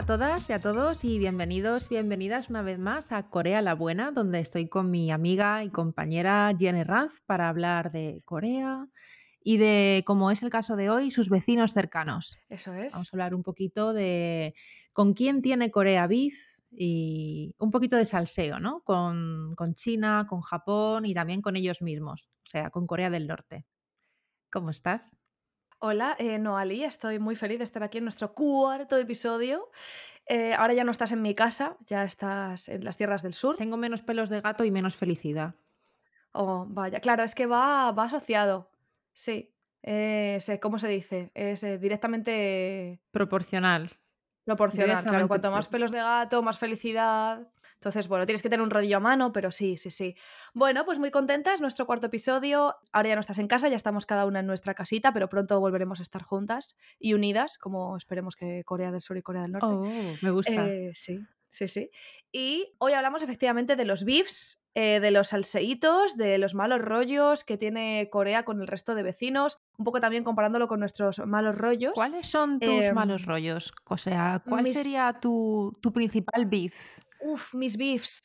a todas y a todos y bienvenidos, bienvenidas una vez más a Corea la Buena, donde estoy con mi amiga y compañera Jenny Ranz para hablar de Corea y de, como es el caso de hoy, sus vecinos cercanos. Eso es. Vamos a hablar un poquito de con quién tiene Corea beef y un poquito de salseo, ¿no? Con, con China, con Japón y también con ellos mismos, o sea, con Corea del Norte. ¿Cómo estás? Hola, eh, Noali, estoy muy feliz de estar aquí en nuestro cuarto episodio. Eh, ahora ya no estás en mi casa, ya estás en las tierras del sur. Tengo menos pelos de gato y menos felicidad. Oh, vaya, claro, es que va, va asociado. Sí. Eh, sé, ¿Cómo se dice? Es eh, directamente Proporcional. Proporcional. Claro, cuanto más pelos de gato, más felicidad. Entonces, bueno, tienes que tener un rodillo a mano, pero sí, sí, sí. Bueno, pues muy contenta, es nuestro cuarto episodio. Ahora ya no estás en casa, ya estamos cada una en nuestra casita, pero pronto volveremos a estar juntas y unidas, como esperemos que Corea del Sur y Corea del Norte. Oh, me gusta. Eh, sí, sí, sí. Y hoy hablamos efectivamente de los beefs, eh, de los salseitos, de los malos rollos que tiene Corea con el resto de vecinos, un poco también comparándolo con nuestros malos rollos. ¿Cuáles son tus Em, malos rollos? O sea, ¿cuál mis- sería tu, tu principal beef? Uf, mis beefs.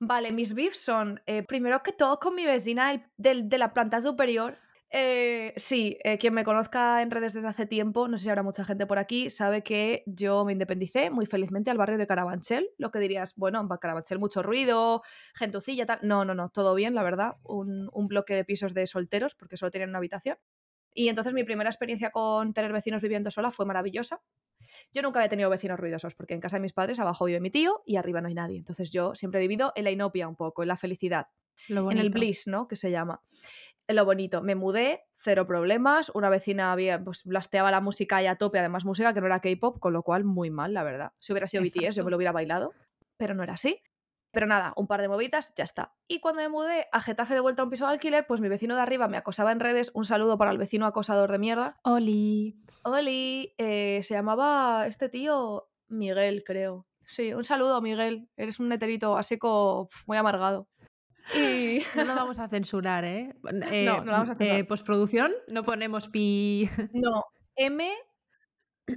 Vale, mis beefs son, eh, primero que todo, con mi vecina del- del- de la planta superior. Eh, sí, eh, quien me conozca en redes desde hace tiempo, no sé si habrá mucha gente por aquí, sabe que yo me independicé muy felizmente al barrio de Carabanchel. Lo que dirías, bueno, en Carabanchel mucho ruido, gentucilla, tal. No, no, no, todo bien, la verdad. Un, un bloque de pisos de solteros, porque solo tenían una habitación. Y entonces mi primera experiencia con tener vecinos viviendo sola fue maravillosa. Yo nunca había tenido vecinos ruidosos, porque en casa de mis padres abajo vive mi tío y arriba no hay nadie. Entonces yo siempre he vivido en la inopia un poco, en la felicidad, en el bliss, ¿no? Que se llama. Lo bonito. Me mudé, cero problemas. Una vecina había, pues, blasteaba la música ahí a tope, además música que no era K-pop, con lo cual muy mal, la verdad. Si hubiera sido BTS, yo me lo hubiera bailado, pero no era así. Pero nada, un par de movidas, ya está. Y cuando me mudé a Getafe de vuelta a un piso de alquiler, pues mi vecino de arriba me acosaba en redes. Un saludo para el vecino acosador de mierda. Oli. Oli, eh, se llamaba este tío Miguel, creo. Sí, un saludo, Miguel. Eres un neterito así como muy amargado. Y No lo vamos a censurar, ¿eh? Eh, no, no lo vamos a eh, censurar. postproducción, no ponemos pi. No, M,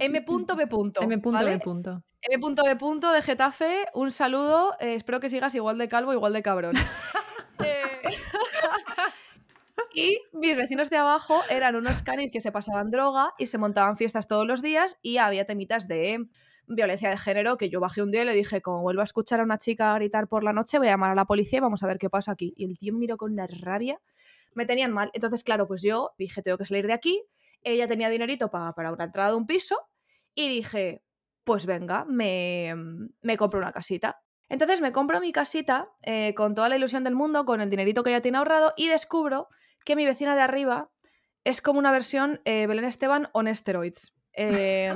M. punto B. punto, M. punto ¿vale? B. punto. M. punto B. punto de Getafe, un saludo. eh, espero que sigas igual de calvo, igual de cabrón. Eh, y mis vecinos de abajo eran unos canis que se pasaban droga y se montaban fiestas todos los días y había temitas de violencia de género que yo bajé un día y le dije, como vuelvo a escuchar a una chica gritar por la noche, voy a llamar a la policía y vamos a ver qué pasa aquí. Y el tío me miró con una rabia, me tenían mal. Entonces, claro, pues yo dije, tengo que salir de aquí. Ella tenía dinerito pa- para una entrada de un piso y dije, pues venga, me, me compro una casita. Entonces me compro mi casita eh, con toda la ilusión del mundo, con el dinerito que ella tiene ahorrado y descubro que mi vecina de arriba es como una versión eh, Belén Esteban on steroids. Eh,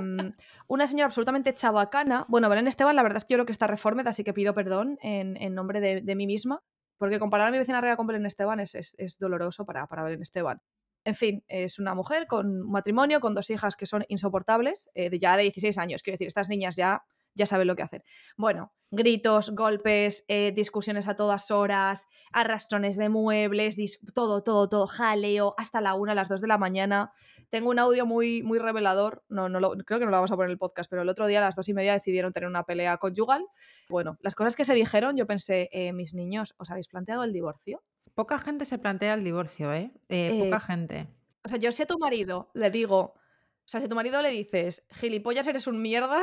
una señora absolutamente chabacana. Bueno, Belén Esteban, la verdad es que yo creo que está reformed, así que pido perdón en, en nombre de, de mí misma, porque comparar a mi vecina arriba con Belén Esteban es, es- doloroso para, para Belén Esteban. En fin, es una mujer con matrimonio, con dos hijas que son insoportables, eh, ya de 16 años. Quiero decir, estas niñas ya, ya saben lo que hacer. Bueno, gritos, golpes, eh, discusiones a todas horas, arrastrones de muebles, todo, todo, todo, jaleo, hasta la una, a las 2 de la mañana. Tengo un audio muy, muy revelador, no, no lo- creo que no lo vamos a poner en el podcast, pero el otro día a las dos y media decidieron tener una pelea conyugal. Bueno, las cosas que se dijeron, yo pensé, eh, mis niños, ¿os habéis planteado el divorcio? Poca gente se plantea el divorcio, ¿eh? Eh, Eh, poca gente. O sea, yo si a tu marido le digo, o sea, si a tu marido le dices, gilipollas, eres un mierda,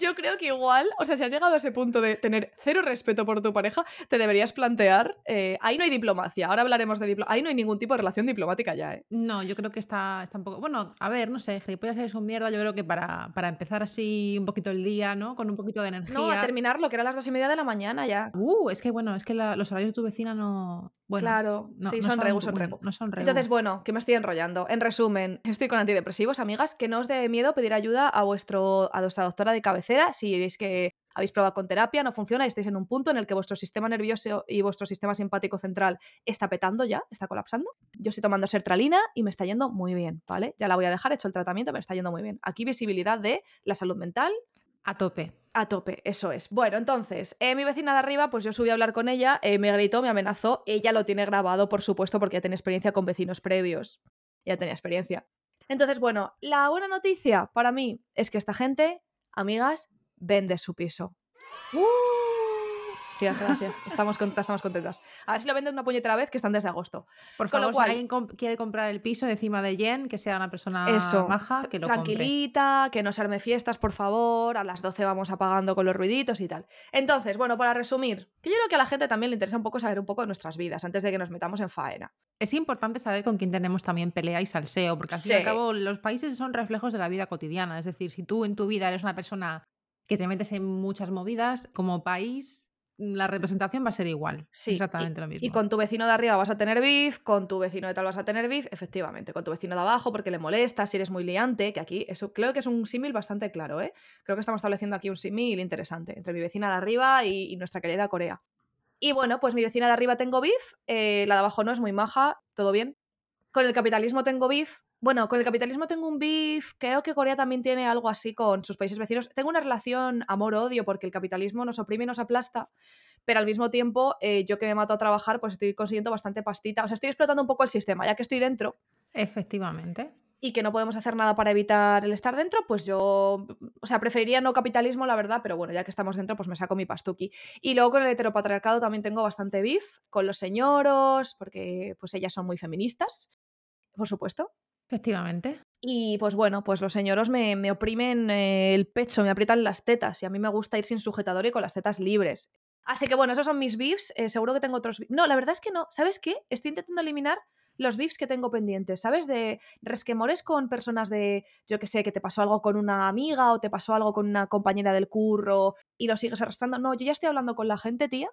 yo creo que igual, o sea, si has llegado a ese punto de tener cero respeto por tu pareja, te deberías plantear, eh, ahí no hay diplomacia, ahora hablaremos de diplomacia, ahí no hay ningún tipo de relación diplomática ya, ¿eh? No, yo creo que está, está un poco. Bueno, a ver, no sé, gilipollas eres un mierda. Yo creo que para, para empezar así un poquito el día, ¿no? Con un poquito de No, a energía. terminar lo que era las dos y media de la mañana ya. Uh, es que bueno, es que la- los horarios de tu vecina no. Bueno, claro, no, sí, no son regu, son regu. No son regu. Entonces, bueno, que me estoy enrollando. En resumen, estoy con antidepresivos, amigas, que no os dé miedo pedir ayuda a vuestro a vuestra doctora de cabecera si veis que habéis probado con terapia, no funciona y estáis en un punto en el que vuestro sistema nervioso y vuestro sistema simpático central está petando ya, está colapsando. Yo estoy tomando sertralina y me está yendo muy bien, ¿vale? Ya la voy a dejar, he hecho el tratamiento, me está yendo muy bien. Aquí visibilidad de la salud mental, A tope. a tope, eso es. Bueno, entonces, eh, mi vecina de arriba, pues yo subí a hablar con ella, eh, me gritó, me amenazó, ella lo tiene grabado, por supuesto, porque ya tiene experiencia con vecinos previos. Ya tenía experiencia. Entonces, bueno, la buena noticia para mí es que esta gente amigas, vende su piso. ¡Uh! Tías, gracias. Estamos contentas, estamos contentas. A ver si lo venden una puñetera vez, que están desde agosto. Por Con lo cual- si alguien quiere comprar el piso encima de Jen, que sea una persona Eso, maja, que lo compre. tranquilita, que no se arme fiestas, por favor. A las 12 vamos apagando con los ruiditos y tal. Entonces, bueno, para resumir, que yo creo que a la gente también le interesa un poco saber un poco de nuestras vidas antes de que nos metamos en faena. Es importante saber con quién tenemos también pelea y salseo, porque al fin y al cabo los países son reflejos de la vida cotidiana. Es decir, si tú en tu vida eres una persona que te metes en muchas movidas, como país, la representación va a ser igual. Sí, exactamente y, lo mismo. Y con tu vecino de arriba vas a tener beef, con tu vecino de tal vas a tener beef, efectivamente, con tu vecino de abajo porque le molesta, si eres muy liante, que aquí eso creo que es un símil bastante claro, ¿eh? Creo que estamos estableciendo aquí un símil interesante entre mi vecina de arriba y, y nuestra querida Corea. Y bueno, pues mi vecina de arriba tengo beef, eh, la de abajo no es muy maja, todo bien. Con el capitalismo tengo beef. Bueno, con el capitalismo tengo un beef. Creo que Corea también tiene algo así con sus países vecinos. Tengo una relación amor-odio porque el capitalismo nos oprime y nos aplasta, pero al mismo tiempo, eh, yo que me mato a trabajar, pues estoy consiguiendo bastante pastita. O sea, estoy explotando un poco el sistema, ya que estoy dentro Efectivamente. y que no podemos hacer nada para evitar el estar dentro, pues yo, o sea, preferiría no capitalismo, la verdad, pero bueno, ya que estamos dentro, pues me saco mi pastuki. Y luego con el heteropatriarcado también tengo bastante beef, con los señoros, porque pues ellas son muy feministas, por supuesto. Efectivamente. Y pues bueno, pues los señoros me, me oprimen eh, el pecho, me aprietan las tetas y a mí me gusta ir sin sujetador y con las tetas libres. Así que bueno, esos son mis beefs. eh, seguro que tengo otros. No, la verdad es que no. ¿Sabes qué? Estoy intentando eliminar los beefs que tengo pendientes, ¿sabes? De resquemores con personas de, yo que sé, que te pasó algo con una amiga o te pasó algo con una compañera del curro y lo sigues arrastrando. No, yo ya estoy hablando con la gente, tía,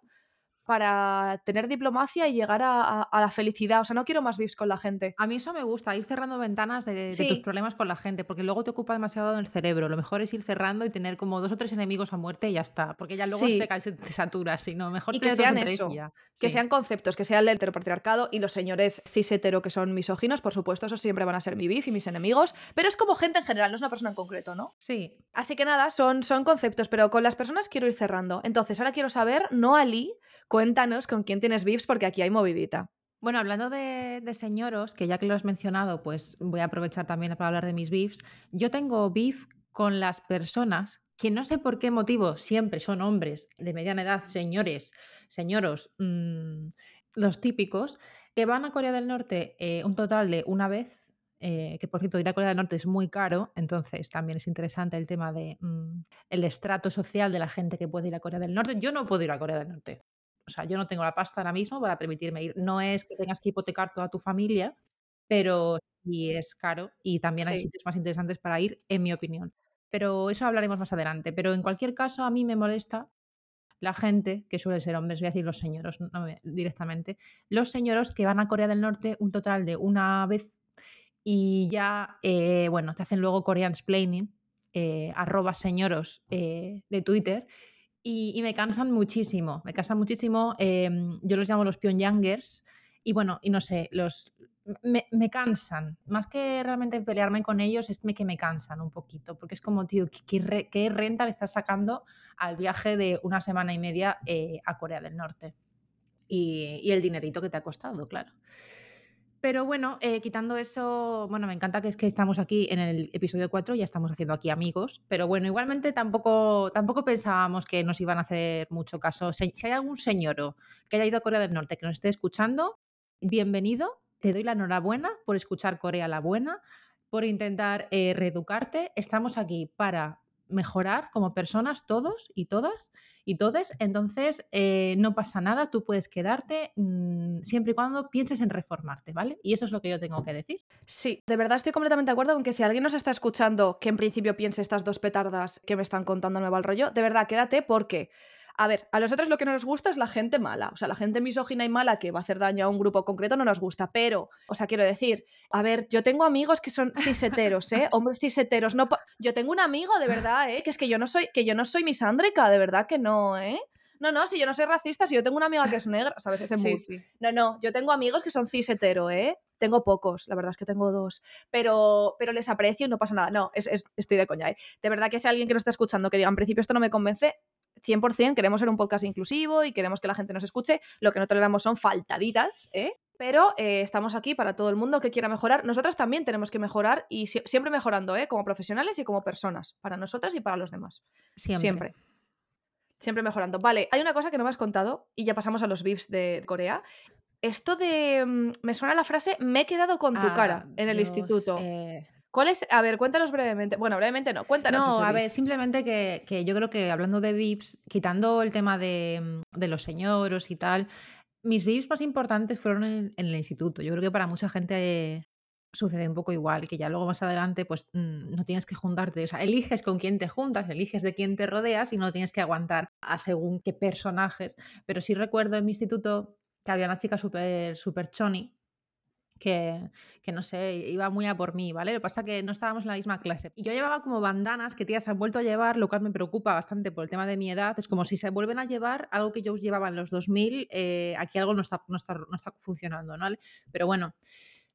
para tener diplomacia y llegar a, a- a la felicidad. O sea, no quiero más beefs con la gente. A mí eso me gusta, ir cerrando ventanas de, de tus problemas con la gente, porque luego te ocupa demasiado en el cerebro. Lo mejor es ir cerrando y tener como dos o tres enemigos a muerte y ya está. Porque ya luego Sí. te, cae- se te satura, sino mejor Y que sean tres eso, ya. Que Sí. sean conceptos, que sea el heteropatriarcado y los señores cis hetero que son misóginos, por supuesto, esos siempre van a ser mi beef y mis enemigos, pero es como gente en general, no es una persona en concreto, ¿no? Sí, Así que nada, son, son conceptos, pero con las personas quiero ir cerrando. Entonces, ahora quiero saber, no Ali, cuéntanos con quién tienes beefs porque aquí hay movidita. Bueno, hablando de, señoros, que ya que lo has mencionado, pues voy a aprovechar también para hablar de mis beefs. Yo tengo beef con las personas que no sé por qué motivo siempre son hombres de mediana edad, señores, señoros, mm, los típicos, que van a Corea del Norte eh, un total de una vez. eh, que por cierto, ir a Corea del Norte es muy caro, entonces también es interesante el tema de mm, estrato social de la gente que puede ir a Corea del Norte. Yo no puedo ir a Corea del Norte. O sea, yo no tengo la pasta ahora mismo para permitirme ir. No es que tengas que hipotecar toda tu familia, pero sí es caro y también hay Sí. sitios más interesantes para ir, en mi opinión. Pero eso hablaremos más adelante. Pero en cualquier caso, a mí me molesta la gente, que suele ser hombres, voy a decir los señoros no me- directamente, los señoros que van a Corea del Norte un total de una vez y ya, eh, bueno, te hacen luego Koreansplaining, eh, arroba señoros eh, de Twitter, y, y me cansan muchísimo, me cansan muchísimo, em, yo los llamo los Pyongyangers, y bueno, y no sé, los, me, me cansan, más que realmente pelearme con ellos, es que me cansan un poquito, porque es como, tío, ¿qué, qué renta le estás sacando al viaje de una semana y media eh, a Corea del Norte? Y, y el dinerito que te ha costado, claro. Pero bueno, eh, quitando eso, bueno, me encanta que es que estamos aquí en el episodio 4, ya estamos haciendo aquí amigos, pero bueno, igualmente tampoco, tampoco pensábamos que nos iban a hacer mucho caso. Si, hay algún señor que haya ido a Corea del Norte que nos esté escuchando, bienvenido, te doy la enhorabuena por escuchar Corea la Buena, por intentar eh, reeducarte. Estamos aquí para mejorar como personas todos y todas y todes. Entonces, eh, no pasa nada, tú puedes quedarte mm, siempre y cuando pienses en reformarte, ¿vale? Y eso es lo que yo tengo que decir. Sí, de verdad estoy completamente de acuerdo con que si alguien nos está escuchando que en principio piense estas dos petardas que me están contando va el rollo, de verdad quédate porque, a ver, a nosotros lo que no nos gusta es la gente mala, o sea, la gente misógina y mala que va a hacer daño a un grupo concreto no nos gusta, pero, o sea, quiero decir, a ver, yo tengo amigos que son ciseteros, ¿eh? Hombres ciseteros, no, yo tengo un amigo de verdad, ¿eh? Que es que yo no soy, que yo no soy misándrica, de verdad que no, ¿eh? No, no, si yo no soy racista, si yo tengo una amiga que es negra, ¿sabes? Ese mood. No, no, yo tengo amigos que son cis hetero, ¿eh? Tengo pocos, la verdad es que tengo dos. Pero, pero les aprecio y no pasa nada. No, es, es- estoy de coña, ¿eh? De verdad que si alguien que nos está escuchando que diga, en principio esto no me convence, 100% queremos ser un podcast inclusivo y queremos que la gente nos escuche. Lo que no toleramos son faltaditas, ¿eh? Pero eh, estamos aquí para todo el mundo que quiera mejorar. Nosotras también tenemos que mejorar y sie- siempre mejorando, ¿eh? Como profesionales y como personas. Para nosotras y para los demás. Siempre. Siempre. Siempre mejorando. Vale, hay una cosa que no me has contado y ya pasamos a los beefs de Corea. Esto de. mm, Me suena la frase, me he quedado con tu cara Ah, en el Dios, instituto. eh, ¿Cuál es? A ver, cuéntanos brevemente. Bueno, brevemente no, cuéntanos. No, a ver, simplemente que, que yo creo que hablando de VIPs, quitando el tema de, mm, de los señoros y tal, mis VIPs más importantes fueron en, en el instituto. Yo creo que para mucha gente sucede un poco igual, que ya luego más adelante pues mm, no tienes que juntarte, o sea, eliges con quién te juntas, eliges de quién te rodeas y no tienes que aguantar a según qué personajes. Pero sí recuerdo en mi instituto que había una chica súper súper choni que, que no sé, iba muy a por mí, ¿vale? Lo que pasa es que no estábamos en la misma clase. Y yo llevaba como bandanas que tías han vuelto a llevar, lo cual me preocupa bastante por el tema de mi edad. Es como si se vuelven a llevar algo que yo llevaba en los 2000, eh, aquí algo no está, no está, no está funcionando, ¿no? Pero bueno,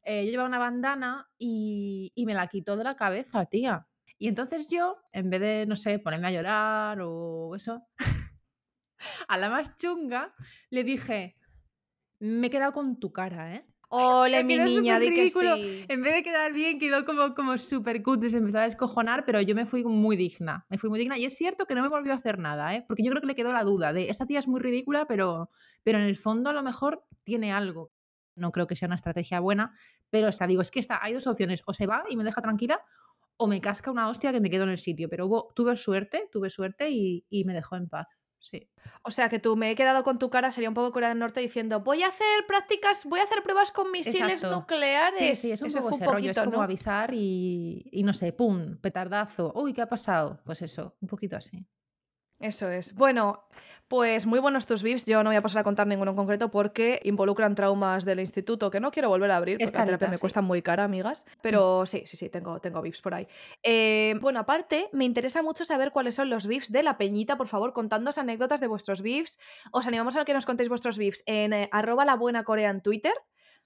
eh, yo llevaba una bandana y, y me la quitó de la cabeza, tía. Y entonces yo, en vez de, no sé, ponerme a llorar o eso, a la más chunga le dije, me he quedado con tu cara, ¿eh? Ole, mi niña, di que sí. En vez de quedar bien, quedó como, como súper cutre, se empezó a descojonar, pero yo me fui muy digna. Me fui muy digna. Y es cierto que no me volvió a hacer nada, ¿eh? Porque yo creo que le quedó la duda de esta tía es muy ridícula, pero, pero en el fondo a lo mejor tiene algo. No creo que sea una estrategia buena, pero o sea, digo, es que está, hay dos opciones, o se va y me deja tranquila, o me casca una hostia que me quedo en el sitio. Pero hubo, tuve suerte, tuve suerte y, y me dejó en paz. Sí. O sea, que tú me he quedado con tu cara sería un poco Corea del Norte diciendo, voy a hacer prácticas, voy a hacer pruebas con misiles Exacto. nucleares. Sí, sí, es un Ese poco fue ese un rollo, es poquito, como ¿no? avisar y, y no sé, pum, petardazo, uy, ¿qué ha pasado? Pues eso, un poquito así. Eso es. Bueno, pues muy buenos tus beefs. Yo no voy a pasar a contar ninguno en concreto porque involucran traumas del instituto que no quiero volver a abrir porque la terapia me cuesta muy cara, amigas. Pero sí, sí, sí, tengo, tengo por ahí. Eh, bueno, aparte, me interesa mucho saber cuáles son los beefs de la peñita. Por favor, contadnos anécdotas de vuestros beefs. Os animamos a que nos contéis vuestros beefs en eh, arroba la buena Corea en Twitter.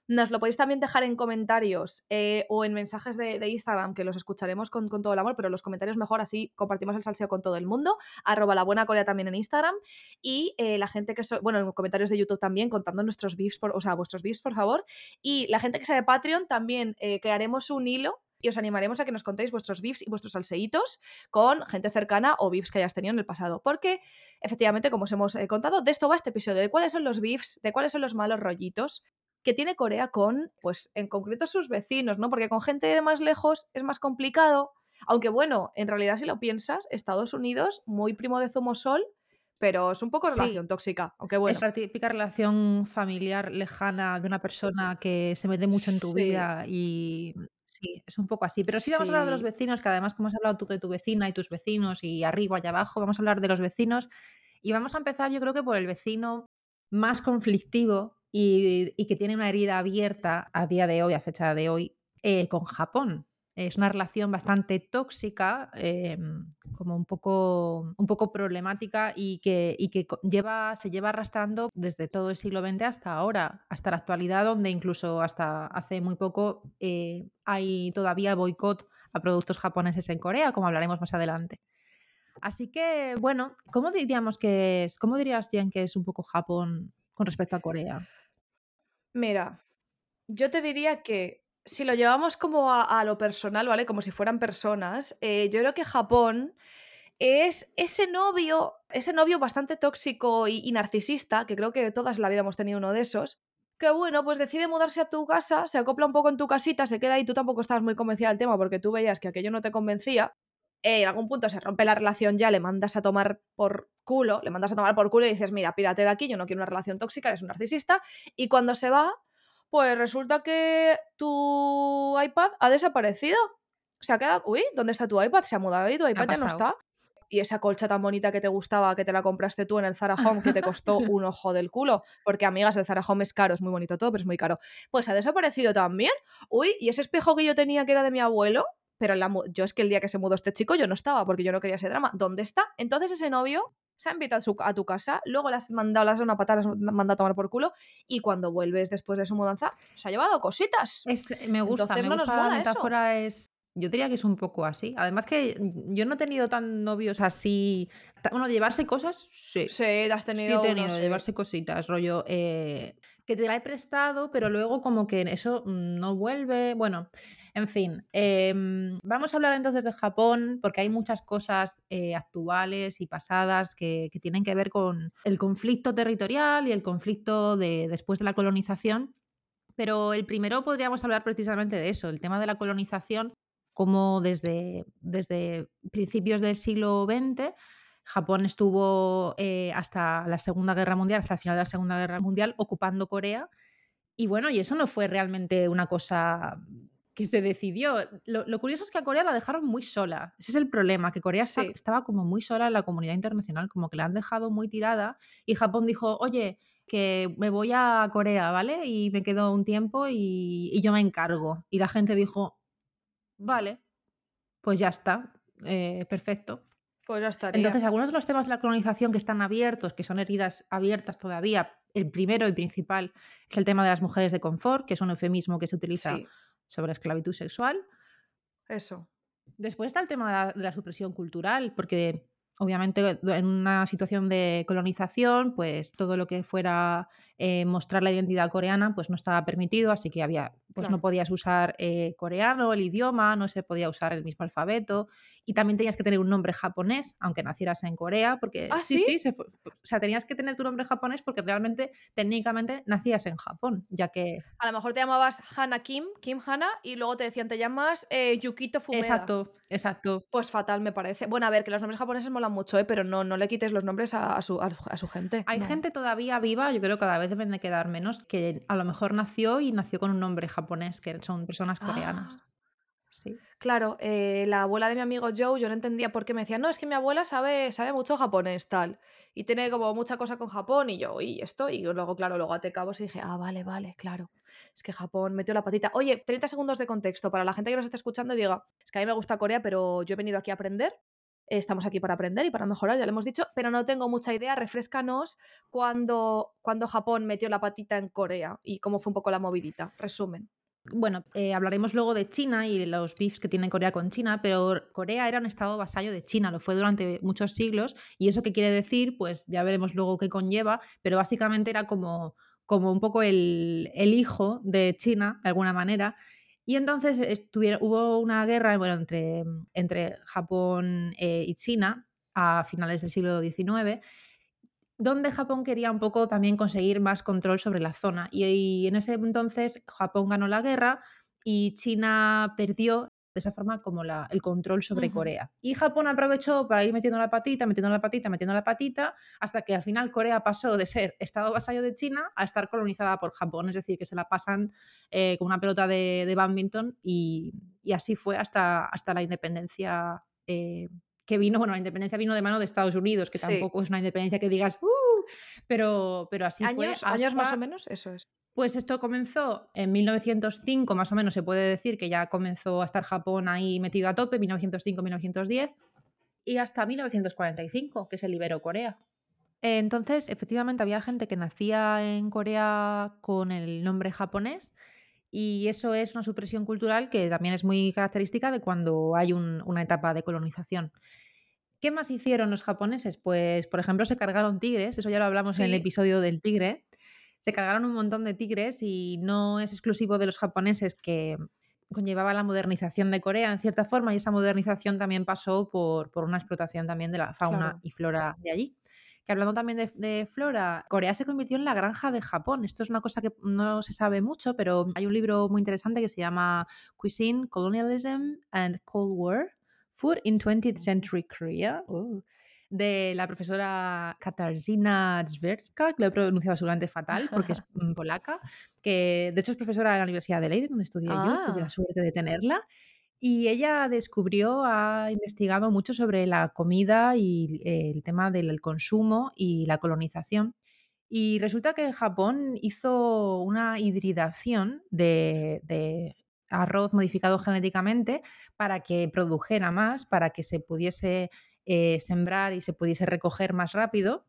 Nos lo podéis también dejar en comentarios eh, o en mensajes de, Instagram, que los escucharemos con, todo el amor, pero los comentarios mejor, así compartimos el salseo con todo el mundo. Arroba la buena Corea también en Instagram. Y eh, la gente que so- bueno, en comentarios de YouTube también, contando nuestros beefs, o sea, vuestros beefs, por favor. Y la gente que sea de Patreon también eh, crearemos un hilo y os animaremos a que nos contéis vuestros beefs y vuestros salseitos con gente cercana o beefs que hayas tenido en el pasado. Porque, efectivamente, como os hemos contado, de esto va este episodio, de cuáles son los beefs, de cuáles son los malos rollitos que tiene Corea con, pues, en concreto sus vecinos, ¿no? Porque con gente de más lejos es más complicado. Aunque bueno, en realidad si lo piensas, Estados Unidos, muy primo de Zumosol, pero es un poco Sí. relación tóxica. Aunque bueno. Es la típica relación familiar lejana de una persona que se mete mucho en tu Sí. vida y sí, es un poco así. Pero sí vamos a hablar de los vecinos, que además como has hablado tú de tu vecina y tus vecinos y arriba y abajo, vamos a hablar de los vecinos y vamos a empezar yo creo que por el vecino más conflictivo y, que tiene una herida abierta a día de hoy, a fecha de hoy, eh, con Japón. Es una relación bastante tóxica, eh, como un poco, un poco problemática y que, lleva, se lleva arrastrando desde todo el siglo XX hasta ahora, hasta la actualidad, donde incluso hasta hace muy poco eh, hay todavía boicot a productos japoneses en Corea, como hablaremos más adelante. Así que, bueno, ¿cómo diríamos que es? ¿Cómo dirías, Jen, que es un poco Japón con respecto a Corea? Mira, yo te diría que si lo llevamos como a, lo personal, ¿vale? Como si fueran personas, eh, yo creo que Japón es ese novio, ese novio bastante tóxico y, narcisista, que creo que todas la vida hemos tenido uno de esos, que bueno, pues decide mudarse a tu casa, se acopla un poco en tu casita, se queda ahí, tú tampoco estabas muy convencida del tema porque tú veías que aquello no te convencía, eh, en algún punto se rompe la relación ya, le mandas a tomar por culo, le mandas a tomar por culo y dices, mira, pírate de aquí, yo no quiero una relación tóxica, eres un narcisista, y cuando se va, pues resulta que tu iPad ha desaparecido. Se ha quedado, uy, ¿dónde está tu iPad? Se ha mudado y tu iPad ya no está. Y esa colcha tan bonita que te gustaba, que te la compraste tú en el Zara Home, que te costó un ojo del culo, porque amigas, el Zara Home es caro, es muy bonito todo, pero es muy caro. Pues ha desaparecido también. Uy, y ese espejo que yo tenía que era de mi abuelo, pero la yo es que el día que se mudó este chico yo no estaba, porque yo no quería ese drama. ¿Dónde está? Entonces ese novio se ha invitado a, su- a tu casa, luego le has mandado, dado una patada, le has mandado a tomar por culo, y cuando vuelves después de su mudanza, se ha llevado cositas. Es, me gusta, Entonces me no nos gusta la eso. metáfora es. Yo diría que es un poco así. Además que yo no he tenido tan novios así. Bueno, llevarse cosas, sí. Sí, has Sí he tenido uno, tenido, de sí. llevarse cositas, rollo. eh, que te la he prestado, pero luego como que eso no vuelve. Bueno, en fin, em, vamos a hablar entonces de Japón, porque hay muchas cosas eh, actuales y pasadas que, tienen que ver con el conflicto territorial y el conflicto de, después de la colonización. Pero el primero podríamos hablar precisamente de eso, el tema de la colonización, como desde, desde principios del siglo XX Japón estuvo eh, hasta la Segunda Guerra Mundial, hasta el final de la Segunda Guerra Mundial, ocupando Corea. Y bueno, y eso no fue realmente una cosa que se decidió. Lo, lo curioso es que a Corea la dejaron muy sola. Ese es el problema, que Corea Sí, estaba como muy sola en la comunidad internacional, como que la han dejado muy tirada. Y Japón dijo, oye, que me voy a Corea, ¿vale? Y me quedo un tiempo y, y yo me encargo. Y la gente dijo, vale, pues ya está, eh, perfecto. pues ya estaría. Entonces, algunos de los temas de la colonización que están abiertos, que son heridas abiertas todavía, el primero y principal es el tema de las mujeres de confort, que es un eufemismo que se utiliza Sí, sobre la esclavitud sexual. eso. Después está el tema de la, de la supresión cultural, porque obviamente en una situación de colonización, pues todo lo que fuera eh, mostrar la identidad coreana, pues no estaba permitido, así que había, pues no podías usar eh, coreano, el idioma, no se podía usar el mismo alfabeto, y también tenías que tener un nombre japonés, aunque nacieras en Corea, porque ¿Ah, sí, sí? sí, se fue- o sea, tenías que tener tu nombre japonés porque realmente, técnicamente, nacías en Japón, ya que A lo mejor te llamabas Hana Kim, Kim Hana, y luego te decían, te llamas eh, Yukito Fumeda. Exacto, exacto. Pues fatal, me parece. Bueno, a ver, que los nombres japoneses molan mucho, ¿eh? pero no, no le quites los nombres a, a su, a su- a su gente. Hay no. gente todavía viva, yo creo que cada vez deben de quedar menos, que a lo mejor nació y nació con un nombre japonés, que son personas coreanas. Ah, Sí. claro, eh, la abuela de mi amigo Joe, yo no entendía por qué me decía, no, es que mi abuela sabe, sabe mucho japonés, tal. Y tiene como mucha cosa con Japón, y yo, y esto, y luego, claro, luego até cabos y dije, ah, vale, vale, claro. Es que Japón metió la patita. Oye, 30 segundos de contexto para la gente que nos está escuchando y diga, es que a mí me gusta Corea, pero yo he venido aquí a aprender. Estamos aquí para aprender y para mejorar, ya lo hemos dicho, pero no tengo mucha idea. Refrescanos cuando, cuando Japón metió la patita en Corea y cómo fue un poco la movidita. Resumen. Bueno, eh, hablaremos luego de China y los beefs que tiene Corea con China, pero Corea era un estado vasallo de China, lo fue durante muchos siglos, y eso qué quiere decir, pues ya veremos luego qué conlleva, pero básicamente era como, como un poco el, el hijo de China, de alguna manera. Y entonces hubo una guerra entre, entre Japón eh, y China a finales del siglo XIX, donde Japón quería un poco también conseguir más control sobre la zona. Y en ese entonces Japón ganó la guerra y China perdió de esa forma como la, el control sobre. Corea. Y Japón aprovechó para ir metiendo la patita, metiendo la patita, metiendo la patita, hasta que al final Corea pasó de ser estado vasallo de China a estar colonizada por Japón. Es decir, que se la pasan eh, con una pelota de, de badminton y, y así fue hasta, hasta la independencia eh, que vino, bueno, la independencia vino de mano de Estados Unidos, que Sí. tampoco es una independencia que digas, ¡uh! Pero, pero así fue Años, años más o menos, eso es. pues esto comenzó en 1905, más o menos se puede decir que ya comenzó a estar Japón ahí metido a tope, 1905-1910, y hasta 1945, que se liberó Corea. Entonces, efectivamente, había gente que nacía en Corea con el nombre japonés y eso es una supresión cultural que también es muy característica de cuando hay un- una etapa de colonización. ¿Qué más hicieron los japoneses? Pues, por ejemplo, se cargaron tigres, eso ya lo hablamos en el episodio del tigre. Se cargaron un montón de tigres y no es exclusivo de los japoneses que conllevaba la modernización de Corea en cierta forma y esa modernización también pasó por, por una explotación también de la fauna claro. y flora de allí. Que hablando también de, de flora, Corea se convirtió en la granja de Japón. Esto es una cosa que no se sabe mucho, pero hay un libro muy interesante que se llama Cuisine, Colonialism and Cold War, Food in 20th Century Korea, uh, de la profesora Katarzyna Zwierska, que lo he pronunciado seguramente fatal porque es mm, polaca, que de hecho es profesora de la Universidad de Leiden, donde estudié yo, tuve la Ah, suerte de tenerla. Y ella descubrió, ha investigado mucho sobre la comida y el tema del consumo y la colonización. Y resulta que Japón hizo una hibridación de, de arroz modificado genéticamente para que produjera más, para que se pudiese eh, sembrar y se pudiese recoger más rápido.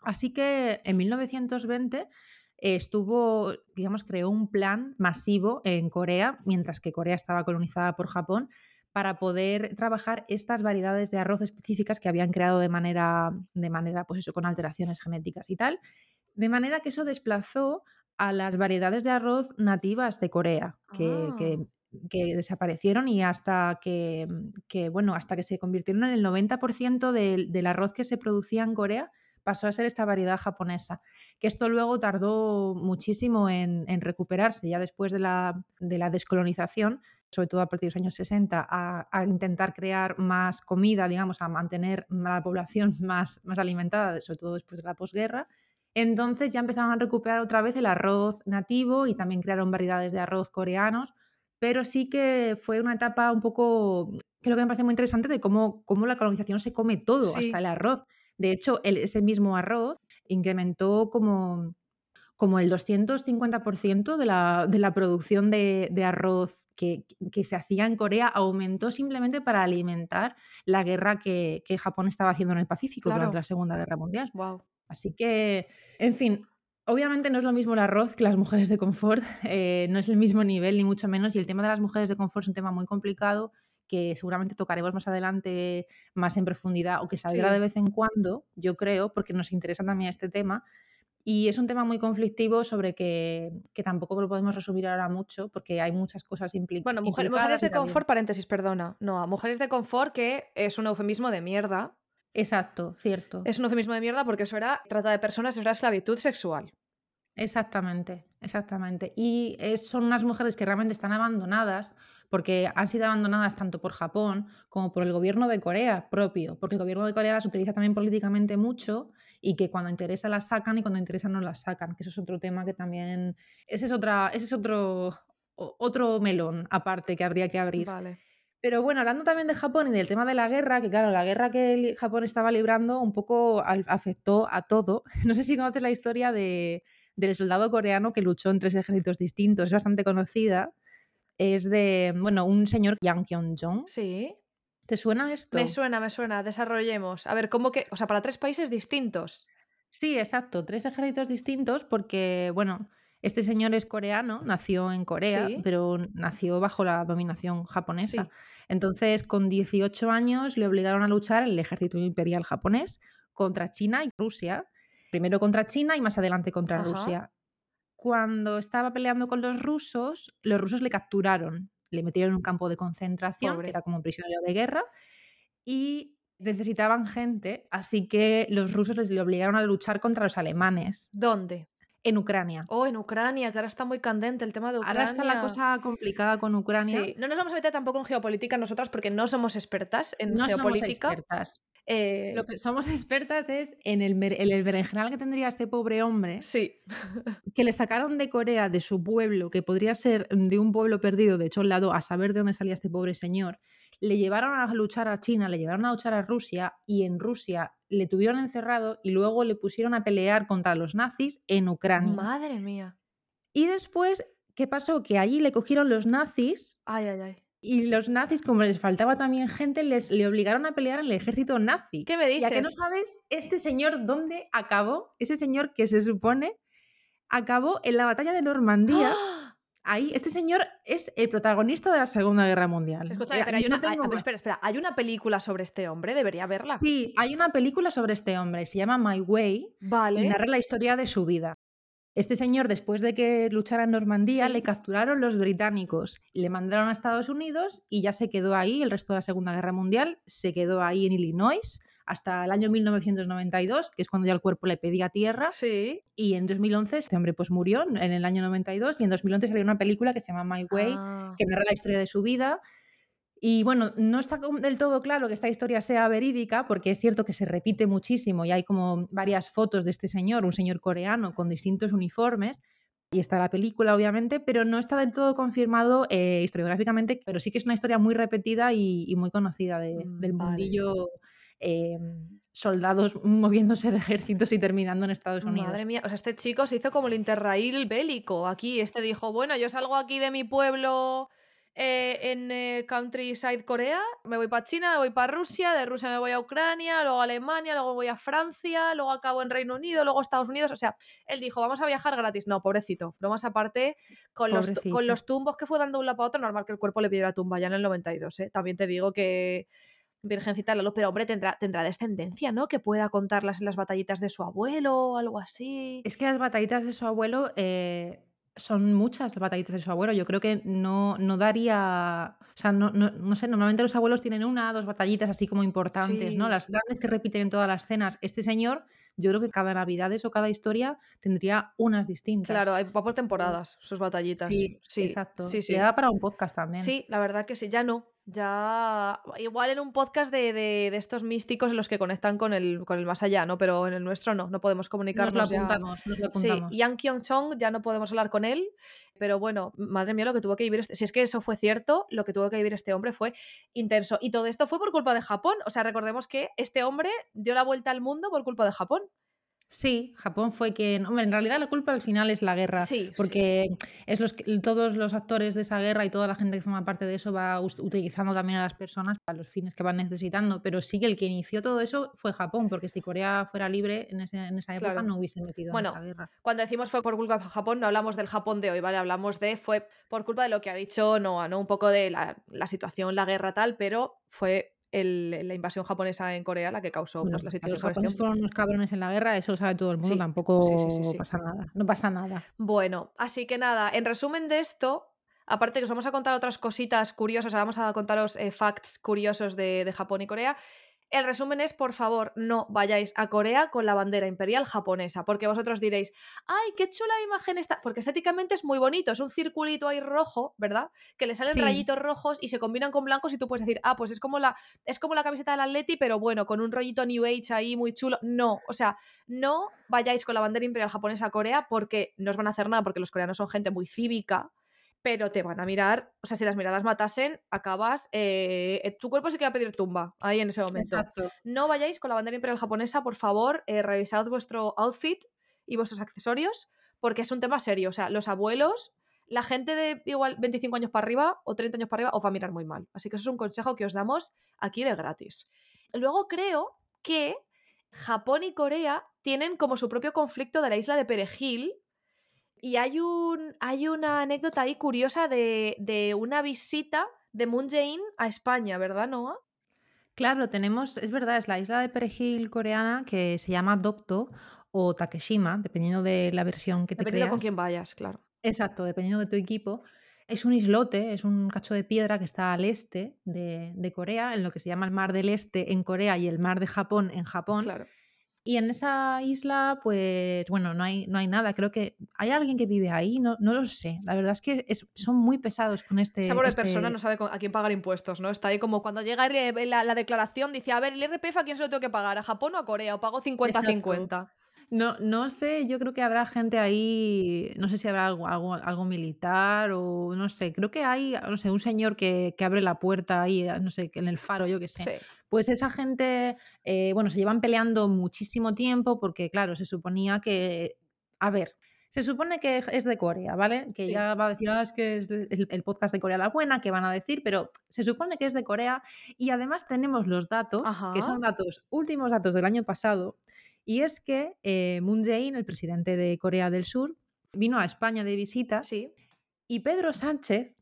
Así que en 1920 eh, estuvo, digamos, creó un plan masivo en Corea, mientras que Corea estaba colonizada por Japón, para poder trabajar estas variedades de arroz específicas que habían creado de manera, de manera, pues eso, con alteraciones genéticas y tal. De manera que eso desplazó a las variedades de arroz nativas de Corea, que Ah. que que desaparecieron y hasta que que, bueno, hasta que se convirtieron en el 90% del del arroz que se producía en Corea, pasó a ser esta variedad japonesa. Que esto luego tardó muchísimo en en recuperarse, ya después de la de la descolonización, sobre todo a partir de los años 60, a a intentar crear más comida, digamos, a mantener a la población más más alimentada, sobre todo después de la posguerra. Entonces, ya empezaron a recuperar otra vez el arroz nativo y también crearon variedades de arroz coreanos, pero sí que fue una etapa un poco, creo que me parece muy interesante de cómo cómo la colonización se come todo, hasta el arroz. De hecho, el ese mismo arroz incrementó como como el 250% de la de la producción de de arroz que que se hacía en Corea, aumentó simplemente para alimentar la guerra que que Japón estaba haciendo en el Pacífico durante la Segunda Guerra Mundial. Guau. Así que, en fin, obviamente no es lo mismo el arroz que las mujeres de confort, eh, no es el mismo nivel, ni mucho menos, y el tema de las mujeres de confort es un tema muy complicado, que seguramente tocaremos más adelante más en profundidad, o que saldrá de Sí. vez en cuando, yo creo, porque nos interesa también este tema. Y es un tema muy conflictivo sobre que que tampoco lo podemos resumir ahora mucho, porque hay muchas cosas impli Bueno, mujer mujeres implicadas y de confort, paréntesis, perdona. No, mujeres de confort, que es un eufemismo de mierda. Exacto, cierto. Es un eufemismo de mierda porque eso era trata de personas, eso era esclavitud sexual. Exactamente, exactamente. Y, eh, son unas mujeres que realmente están abandonadas, porque han sido abandonadas tanto por Japón como por el gobierno de Corea propio, porque el gobierno de Corea las utiliza también políticamente mucho y que cuando interesa las sacan y cuando interesa no las sacan, que eso es otro tema que también ese es otra ese es otro otro melón aparte que habría que abrir. Vale. Pero bueno, hablando también de Japón y del tema de la guerra, que claro, la guerra que Japón estaba librando un poco afectó a todo. No sé si conoces la historia de del soldado coreano que luchó en 3 ejércitos distintos, es bastante conocida. Es de, bueno, un señor Yang Kyung-joong. Sí. ¿Te suena Me esto? suena, me suena, desarrollemos. A ver, ¿cómo que? O sea, para 3 países distintos. Sí, exacto, 3 ejércitos distintos porque, bueno, este señor es coreano, nació en Corea, Sí. pero nació bajo la dominación japonesa. Sí. Entonces, con 18 años le obligaron a luchar en el ejército imperial japonés contra China y Rusia. Primero contra China y más adelante contra Ajá. Rusia. Cuando estaba peleando con los rusos, los rusos le capturaron, le metieron en un campo de concentración, que era como prisionero de guerra, y necesitaban gente, así que los rusos les le obligaron a luchar contra los alemanes. ¿Dónde? En Ucrania. Oh, en Ucrania, que ahora está muy candente el tema de Ahora está la Ucrania. cosa complicada con Ucrania. Sí, no nos vamos a meter tampoco en geopolítica nosotras, porque no somos expertas en No somos geopolítica. expertas. Lo Eh que somos expertas es en el el berenjenal que tendría este pobre hombre Sí. que le sacaron de Corea, de su pueblo, que podría ser de un pueblo perdido, de hecho, al lado, a saber de dónde salía este pobre señor. Le llevaron a luchar a China, le llevaron a luchar a Rusia, y en Rusia le tuvieron encerrado y luego le pusieron a pelear contra los nazis en Ucrania. Madre mía. Y después, ¿qué pasó? Que allí le cogieron los nazis Ay, ay, ay. y los nazis, como les faltaba también gente, les le obligaron a pelear en el ejército nazi. ¿Qué me ¿Y a que no dices? sabes este señor dónde acabó? Ese señor que se supone acabó en la batalla de Normandía. ¡Ah! Ahí, este señor es el protagonista de la Segunda Guerra Mundial. Escúchame, Eh, pero hay una no hay ver, espera, espera, ¿hay una película sobre este hombre? Debería verla. Sí, hay una película sobre este hombre, se llama My Way, y Vale. narra la historia de su vida. Este señor, después de que luchara en Normandía, le capturaron los británicos, le mandaron a Estados Unidos y ya se quedó ahí el resto de la Segunda Guerra Mundial, se quedó ahí en Illinois hasta el año 1992, que es cuando ya el cuerpo le pedía tierra, Sí. y en 2011 este hombre, pues, murió en el año 92, y en 2011 salió una película que se llama My Way, Ah. que narra la historia de su vida. Y bueno, no está del todo claro que esta historia sea verídica, porque es cierto que se repite muchísimo y hay como varias fotos de este señor, un señor coreano con distintos uniformes, y está la película, obviamente, pero no está del todo confirmado, eh, historiográficamente, pero sí que es una historia muy repetida y y muy conocida de del Mm, vale. Em, soldados moviéndose de ejércitos y terminando en Estados Unidos. Madre mía, o sea, este chico se hizo como el interrail bélico aquí. Este dijo: "Bueno, yo salgo aquí de mi pueblo, eh, en, eh, Countryside, Corea, me voy para China, me voy para Rusia, de Rusia me voy a Ucrania, luego a Alemania, luego voy a Francia, luego acabo en Reino Unido, luego a Estados Unidos". O sea, él dijo: "Vamos a viajar gratis". No, pobrecito. Bromas aparte, con los con los tumbos que fue dando un lado para otro, normal que el cuerpo le pidiera tumba ya en el 92, ¿eh? También te digo que virgencita Lalo, pero hombre, tendrá, tendrá descendencia, ¿no? Que pueda contarlas en las batallitas de su abuelo o algo así. Es que las batallitas de su abuelo eh, son muchas las batallitas de su abuelo. Yo creo que no, no daría. O sea, no, no, no sé, normalmente los abuelos tienen una, dos batallitas así como importantes, ¿no? Las grandes que repiten en todas las cenas. Este señor, yo creo que cada Navidades o cada historia tendría unas distintas. Claro, hay, va por temporadas sus batallitas. Sí, Sí, exacto. sí, Le sí. da para un podcast también. Sí, la verdad que sí, ya no. Ya. Igual en un podcast de, de- de estos místicos en los que conectan con el, con el más allá, ¿no? Pero en el nuestro no, no podemos Nos lo comunicarnos ya. apuntamos, nos lo Sí, apuntamos. Yang Kyung Chong ya no podemos hablar con él, pero bueno, madre mía, lo que tuvo que vivir este. Si es que eso fue cierto, lo que tuvo que vivir este hombre fue intenso. Y todo esto fue por culpa de Japón. O sea, recordemos que este hombre dio la vuelta al mundo por culpa de Japón. Sí, Japón fue quien hombre, en realidad la culpa al final es la guerra, Sí, sí. porque es los que todos los actores de esa guerra y toda la gente que forma parte de eso va us utilizando también a las personas para los fines que van necesitando, pero sí que el que inició todo eso fue Japón, porque si Corea fuera libre en ese en esa época Claro. no hubiese metido en esa Bueno, guerra. cuando decimos fue por culpa de Japón, no hablamos del Japón de hoy, ¿vale? Hablamos de fue por culpa de lo que ha dicho Noah, ¿no? Un poco de la, la situación, la guerra tal, pero fue el- la invasión japonesa en Corea la que causó Bueno, pues, la los situación por este japoneses fueron unos cabrones en la guerra, eso lo sabe todo el mundo, Sí, sí, sí, tampoco sí, sí. pasa nada, no pasa nada. Bueno, así que nada, en resumen de esto, aparte que os vamos a contar otras cositas curiosas, ahora vamos a contaros eh, facts curiosos de, de Japón y Corea. El resumen es, por favor, no vayáis a Corea con la bandera imperial japonesa, porque vosotros diréis, ¡ay, qué chula imagen está! Porque estéticamente es muy bonito, es un circulito ahí rojo, ¿verdad? Que le salen Sí. rayitos rojos y se combinan con blancos y tú puedes decir, ah, pues es como la, es como la camiseta del Atleti, pero bueno, con un rollito New Age ahí muy chulo. No, o sea, no vayáis con la bandera imperial japonesa a Corea porque no os van a hacer nada, porque los coreanos son gente muy cívica, pero te van a mirar, o sea, si las miradas matasen, acabas, eh, eh, tu cuerpo se queda a pedir tumba ahí en ese momento. Exacto. No vayáis con la bandera imperial japonesa, por favor, eh, revisad vuestro outfit y vuestros accesorios, porque es un tema serio. O sea, los abuelos, la gente de igual 25 años para arriba o 30 años para arriba os va a mirar muy mal. Así que eso es un consejo que os damos aquí de gratis. Luego creo que Japón y Corea tienen como su propio conflicto de la isla de Perejil. Y hay, un, hay una anécdota ahí curiosa de, de una visita de Moon Jae-in a España, ¿verdad, Noah? Claro, tenemos, es verdad, es la isla de perejil coreana que se llama Dokdo o Takeshima, dependiendo de la versión que te Dependiendo con creas. quién vayas, claro. Exacto, dependiendo de tu equipo. Es un islote, es un cacho de piedra que está al este de, de Corea, en lo que se llama el Mar del Este en Corea y el Mar de Japón en Japón. Claro. Y en esa isla, pues bueno, no hay, no hay nada. Creo que hay alguien que vive ahí, no, no lo sé. La verdad es que es- son muy pesados con este. Esa pobre este- persona no sabe a quién pagar impuestos, ¿no? Está ahí como cuando llega la, la declaración, dice, a ver, el IRPF a quién se lo tengo que pagar, a Japón o a Corea, o pago 50-50. No, no sé, yo creo que habrá gente ahí, no sé si habrá algo, algo, algo militar o no sé, creo que hay, no sé, un señor que, que abre la puerta ahí, no sé, en el faro, yo qué sé. Sí. Pues esa gente, eh, bueno, se llevan peleando muchísimo tiempo porque, claro, se suponía que, a ver, se supone que es de Corea, ¿vale? Que Sí. ya va a decir, ah, es que es el, el podcast de Corea la Buena, que van a decir, pero se supone que es de Corea y además tenemos los datos, que son datos, últimos datos del año pasado, y es que eh, Moon Jae-in, el presidente de Corea del Sur, vino a España de visita Sí. y Pedro Sánchez,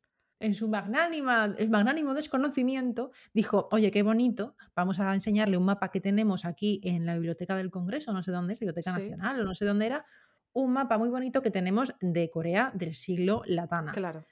en su magnánima, el magnánimo desconocimiento, dijo, oye, qué bonito, vamos a enseñarle un mapa que tenemos aquí en la Biblioteca del Congreso, no sé dónde es, Biblioteca Sí. Nacional o no sé dónde era, un mapa muy bonito que tenemos de Corea del siglo Latana. Claro.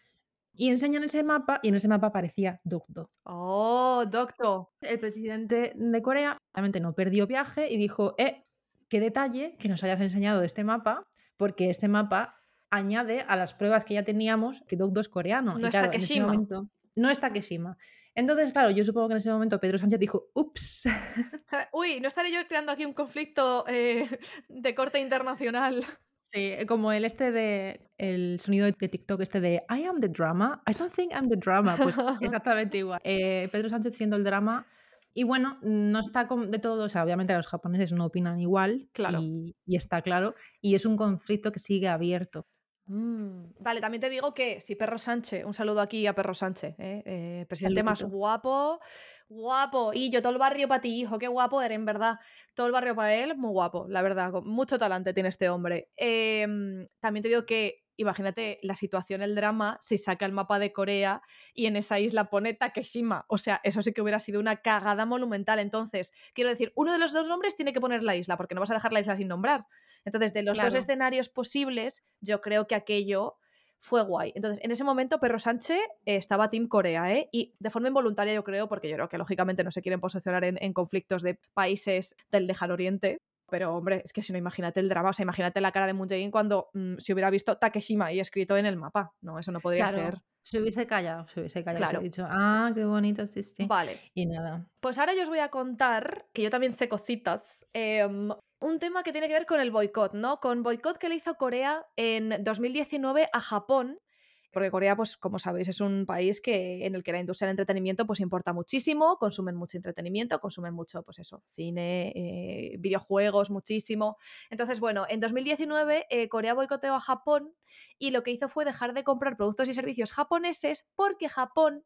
Y enseñan ese mapa y en ese mapa aparecía Dokdo. Oh, doctor. El presidente de Corea obviamente no perdió viaje y dijo, eh, qué detalle que nos hayas enseñado este mapa, porque este mapa añade a las pruebas que ya teníamos que Dokdo es coreano. No y claro, en ese Takeshima. momento no es Takeshima. Entonces, claro, yo supongo que en ese momento Pedro Sánchez dijo, ups, Uy, ¿no estaré yo creando aquí un conflicto eh, de corte internacional? Sí, como el este de el sonido de TikTok este de I am the drama, I don't think I'm the drama, pues exactamente igual. Eh, Pedro Sánchez siendo el drama y bueno, no está de todo, o sea, obviamente los japoneses no opinan igual Claro. y, y está claro y es un conflicto que sigue abierto. Mm, Vale, también te digo que si Perro Sánchez, un saludo aquí a Perro Sánchez, ¿eh? Eh, presidente más guapo, guapo. Y yo, todo el barrio para ti, hijo, qué guapo eres, en verdad. Todo el barrio para él, muy guapo, la verdad. con Mucho talante tiene este hombre. Em, también te digo que imagínate la situación, el drama, si saca el mapa de Corea y en esa isla pone Takeshima. O sea, eso sí que hubiera sido una cagada monumental. Entonces, quiero decir, uno de los dos nombres tiene que poner la isla, porque no vas a dejar la isla sin nombrar. Entonces, de los dos escenarios posibles, yo creo que aquello fue guay. Entonces, en ese momento, Perro Sánchez eh, estaba Team Corea, ¿eh? Y de forma involuntaria, yo creo, porque yo creo que lógicamente no se quieren posicionar en, en conflictos de países del lejano oriente. Pero, hombre, es que si no, imagínate el drama, o sea, imagínate la cara de Moon Jae-in cuando mm, se hubiera visto Takeshima ahí escrito en el mapa. No, eso no podría Claro, ser. se hubiese callado, se hubiese callado, se Claro. hubiese dicho, ah, qué bonito, sí, sí. Vale. Y nada. Pues ahora yo os voy a contar, que yo también sé cositas, em, un tema que tiene que ver con el boicot, ¿no? Con boicot que le hizo Corea en 2019 a Japón. Porque Corea, pues como sabéis, es un país que, en el que la industria del entretenimiento pues importa muchísimo, consumen mucho entretenimiento, consumen mucho, pues eso, cine, eh, videojuegos, muchísimo. Entonces, bueno, en 2019 eh, Corea boicoteó a Japón y lo que hizo fue dejar de comprar productos y servicios japoneses porque Japón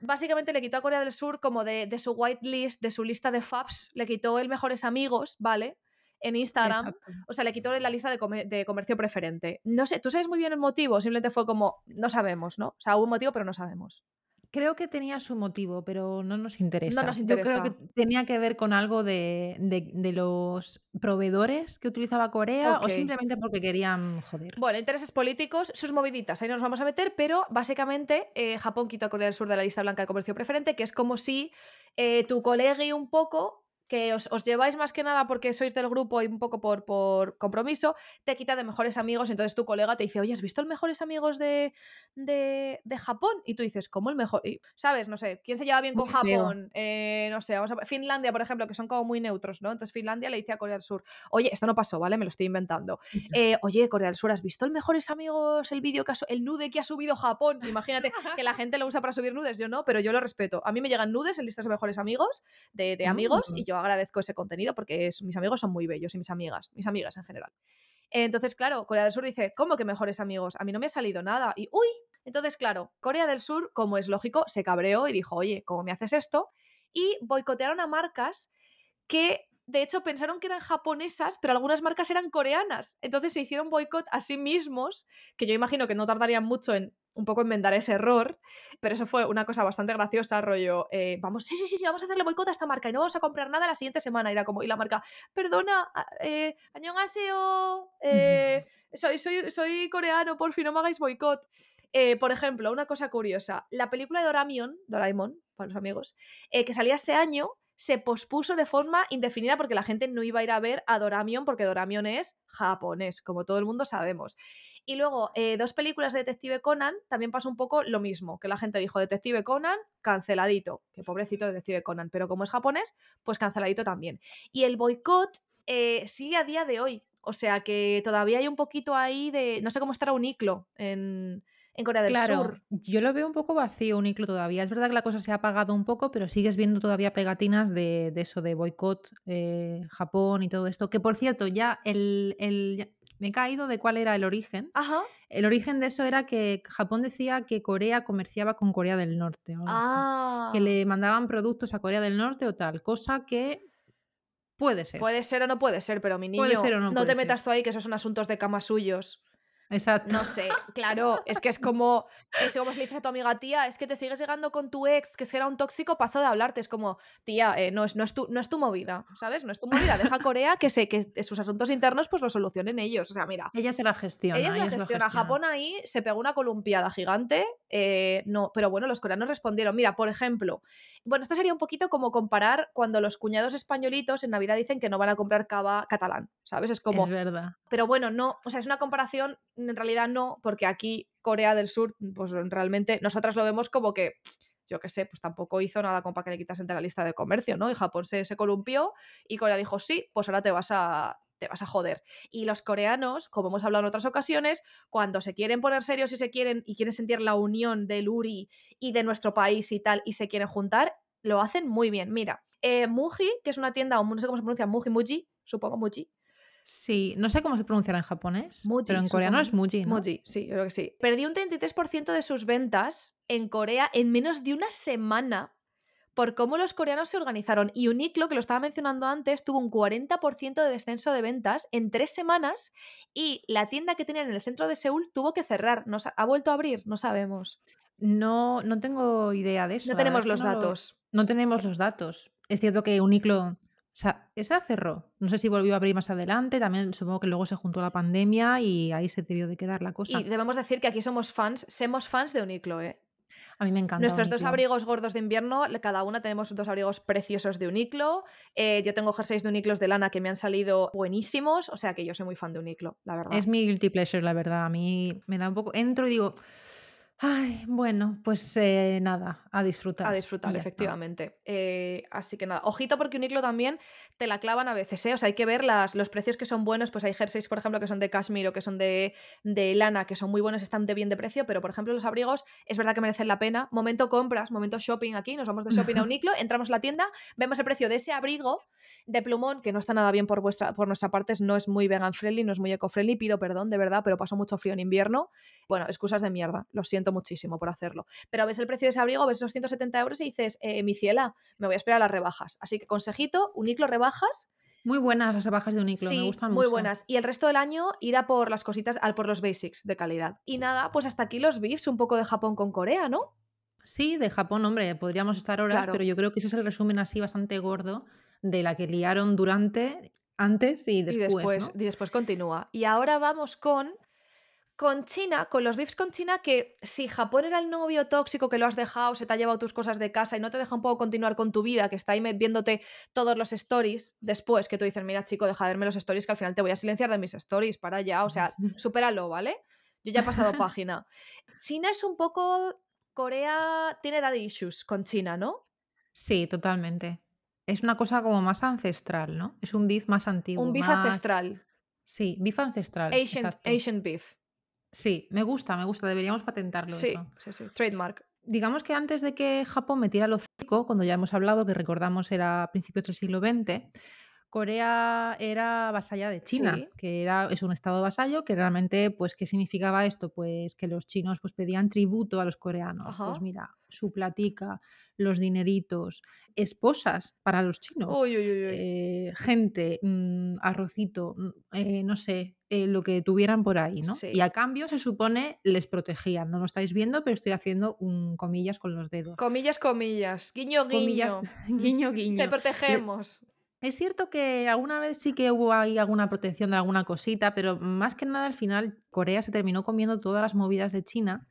básicamente le quitó a Corea del Sur como de, de su whitelist, de su lista de faps, le quitó el mejores amigos, ¿vale? En Instagram, Exacto. o sea, le quitó la lista de, come- de comercio preferente. No sé, tú sabes muy bien el motivo, simplemente fue como, no sabemos, ¿no? O sea, hubo un motivo, pero no sabemos. Creo que tenía su motivo, pero no nos interesa. nos Yo creo que interesa. tenía que ver con algo de, de- de los proveedores que utilizaba Corea o simplemente porque querían joder. Bueno, intereses políticos, sus moviditas, ahí no nos vamos a meter, pero básicamente eh, Japón quitó a Corea del Sur de la lista blanca de comercio preferente, que es como si eh, tu colegui un poco, que os, os lleváis más que nada porque sois del grupo y un poco por, por compromiso, te quita de mejores amigos, entonces tu colega te dice, oye, ¿has visto el mejores amigos de, de, de Japón? Y tú dices, ¿cómo el mejor? Y, ¿Sabes? No sé, ¿quién se lleva bien con. Japón? Eh, no sé, vamos a Finlandia, por ejemplo, que son como muy neutros, ¿no? Entonces Finlandia le dice a Corea del Sur, oye, esto no pasó, ¿vale? Me lo estoy inventando. Eh, oye, Corea del Sur, ¿has visto el mejores amigos, el vídeo que ha el nude que ha subido Japón? Imagínate que la gente lo usa para subir nudes, yo no, pero yo lo respeto. A mí me llegan nudes en listas de mejores amigos, de, de amigos, Mm. y yo agradezco ese contenido porque mis amigos son muy bellos y mis amigas, mis amigas en general. Entonces, claro, Corea del Sur dice, ¿cómo que mejores amigos? A mí no me ha salido nada. Y, uy, entonces, claro, Corea del Sur, como es lógico, se cabreó y dijo, oye, ¿cómo me haces esto? Y boicotearon a marcas que de hecho pensaron que eran japonesas, pero algunas marcas eran coreanas. Entonces se hicieron boicot a sí mismos, que yo imagino que no tardarían mucho en un poco enmendar ese error, pero eso fue una cosa bastante graciosa, rollo, eh, vamos, sí, sí, sí, sí, vamos a hacerle boicot a esta marca y no vamos a comprar nada la siguiente semana. Y era como, y la marca, perdona, eh, annyeonghaseyo, eh, soy, soy, soy coreano, por fin no me hagáis boicot. Eh, por ejemplo, una cosa curiosa, la película de Doraemon, Doraemon, para los amigos, eh, que salía ese año, se pospuso de forma indefinida porque la gente no iba a ir a ver a Doramion porque Doramion es japonés, como todo el mundo sabemos. Y luego, eh, dos películas de Detective Conan, también pasó un poco lo mismo, que la gente dijo Detective Conan, canceladito, que pobrecito Detective Conan, pero como es japonés, pues canceladito también. Y el boicot eh, sigue a día de hoy, o sea que todavía hay un poquito ahí de, no sé cómo estará un iclo en, en Corea del Claro, Sur. yo lo veo un poco vacío, un iclo todavía. Es verdad que la cosa se ha apagado un poco, pero sigues viendo todavía pegatinas de, de eso, de boicot, eh, Japón y todo esto. Que por cierto, ya el, el- ya- me he caído de cuál era el origen. Ajá. El origen de eso era que Japón decía que Corea comerciaba con Corea del Norte o. Ah. Que le mandaban productos a Corea del Norte o tal, cosa que puede ser. Puede ser o no puede ser, pero mi niño, Puede ser o no te puede ser. metas tú ahí, que esos son asuntos de cama suyos. Exacto. No sé, claro, es que es como, es como si le dices a tu amiga, tía, es que te sigues llegando con tu ex, que es que era un tóxico, pasa de hablarte. Es como, tía, eh, no, es, no, es tu, no es tu movida, ¿sabes? No es tu movida. Deja a Corea que, se, que sus asuntos internos pues los solucionen ellos. O sea, mira, Ella se la gestiona. ella se la se gestiona. Japón ahí se pegó una columpiada gigante. eh, no, pero bueno, los coreanos respondieron. Mira, por ejemplo, bueno, esto sería un poquito como comparar cuando los cuñados españolitos en Navidad dicen que no van a comprar cava catalán, ¿sabes? Es como, Es verdad. pero bueno, no, o sea, es una comparación, en realidad no, porque aquí Corea del Sur, pues realmente nosotras lo vemos como que, yo qué sé, pues tampoco hizo nada como para que le quitasen de la lista de comercio, ¿no? Y Japón se, se columpió y Corea dijo, sí, pues ahora te vas a te vas a joder. Y los coreanos, como hemos hablado en otras ocasiones, cuando se quieren poner serios y se quieren y quieren sentir la unión del URI y de nuestro país y tal, y se quieren juntar, lo hacen muy bien. Mira, eh, Muji, que es una tienda, no sé cómo se pronuncia, Muji, Muji, supongo Muji, Sí, no sé cómo se pronunciará en japonés, Muji, pero en coreano es. Muji, ¿no? Muji, sí, yo creo que sí. Perdió un 33% de sus ventas en Corea en menos de una semana por cómo los coreanos se organizaron. Y Uniqlo, que lo estaba mencionando antes, tuvo un 40% de descenso de ventas en tres semanas y la tienda que tenían en el centro de Seúl tuvo que cerrar. No sa- ¿Ha vuelto a abrir? No sabemos. No, no tengo idea de eso. No tenemos los no lo- datos. no tenemos los datos. Es cierto que Uniqlo, o sea, esa cerró. No sé si volvió a abrir más adelante. También supongo que luego se juntó la pandemia y ahí se debió de quedar la cosa. Y debemos decir que aquí somos fans, somos fans de Uniqlo, ¿eh? A mí me encanta. Nuestros dos abrigos gordos de invierno, cada una tenemos dos abrigos preciosos de Uniqlo. Eh, yo tengo jerseys de Uniqlos de lana que me han salido buenísimos, o sea que yo soy muy fan de Uniqlo, la verdad. Es mi guilty pleasure, la verdad. A mí me da un poco. Entro y digo. Ay, bueno, pues eh, nada, a disfrutar. A disfrutar, efectivamente. Eh, así que nada, ojito porque Uniqlo también te la clavan a veces, ¿eh? O sea, hay que ver las, los precios que son buenos. Pues hay jerseys, por ejemplo, que son de cashmere o que son de, de lana, que son muy buenos, están de bien de precio, pero por ejemplo, los abrigos es verdad que merecen la pena. Momento compras, momento shopping aquí, nos vamos de shopping a Uniqlo, entramos a la tienda, vemos el precio de ese abrigo de plumón, que no está nada bien por, vuestra, por nuestra parte, no es muy vegan friendly, no es muy eco friendly, pido perdón, de verdad, pero paso mucho frío en invierno. Bueno, excusas de mierda, lo siento muchísimo por hacerlo. Pero ves el precio de ese abrigo, ves esos 170 euros y dices, eh, mi ciela, me voy a esperar a las rebajas. Así que consejito, Uniqlo rebajas, Muy buenas las rebajas de Uniqlo, me sí, gustan muy mucho. buenas. Y el resto del año ir a por las cositas, al por los basics de calidad. Y nada, pues hasta aquí los beefs, un poco de Japón con Corea, ¿no? Sí, de Japón, hombre, podríamos estar horas, Claro. pero yo creo que ese es el resumen así bastante gordo de la que liaron durante, antes y después, y después, ¿no? y después continúa. Y ahora vamos con con China, con los beefs con China, que si Japón era el novio tóxico que lo has dejado, se te ha llevado tus cosas de casa y no te deja un poco continuar con tu vida, que está ahí viéndote todos los stories después, que tú dices, mira chico, deja de verme los stories, que al final te voy a silenciar de mis stories, para ya, o sea, supéralo, ¿vale? Yo ya he pasado página. China es un poco... Corea tiene daddy issues con China, ¿no? Sí, totalmente. Es una cosa como más ancestral, ¿no? Es un beef más antiguo, Un beef más... ancestral. Sí, beef ancestral, Asian. Asian beef. Sí, me gusta, me gusta, deberíamos patentarlo Sí, eso. sí, sí. Trademark. Digamos que antes de que Japón metiera el hocico, cuando ya hemos hablado, que recordamos era a principios del siglo XX, Corea era vasalla de China, Sí. que era, es un estado vasallo, que realmente, pues, ¿qué significaba esto? Pues que los chinos pues, pedían tributo a los coreanos. Pues mira, su platica, los dineritos, esposas para los chinos, Uy, uy, uy, uy. eh, gente, mm, arrocito, mm, eh, no sé, eh, lo que tuvieran por ahí, ¿no? Y a cambio se supone les protegían. No lo estáis viendo, pero estoy haciendo un comillas con los dedos. Comillas, comillas. Guiño, Comillas, guiño. guiño, Te guiño. Protegemos. Es cierto que alguna vez sí que hubo ahí alguna protección de alguna cosita, pero más que nada al final Corea se terminó comiendo todas las movidas de China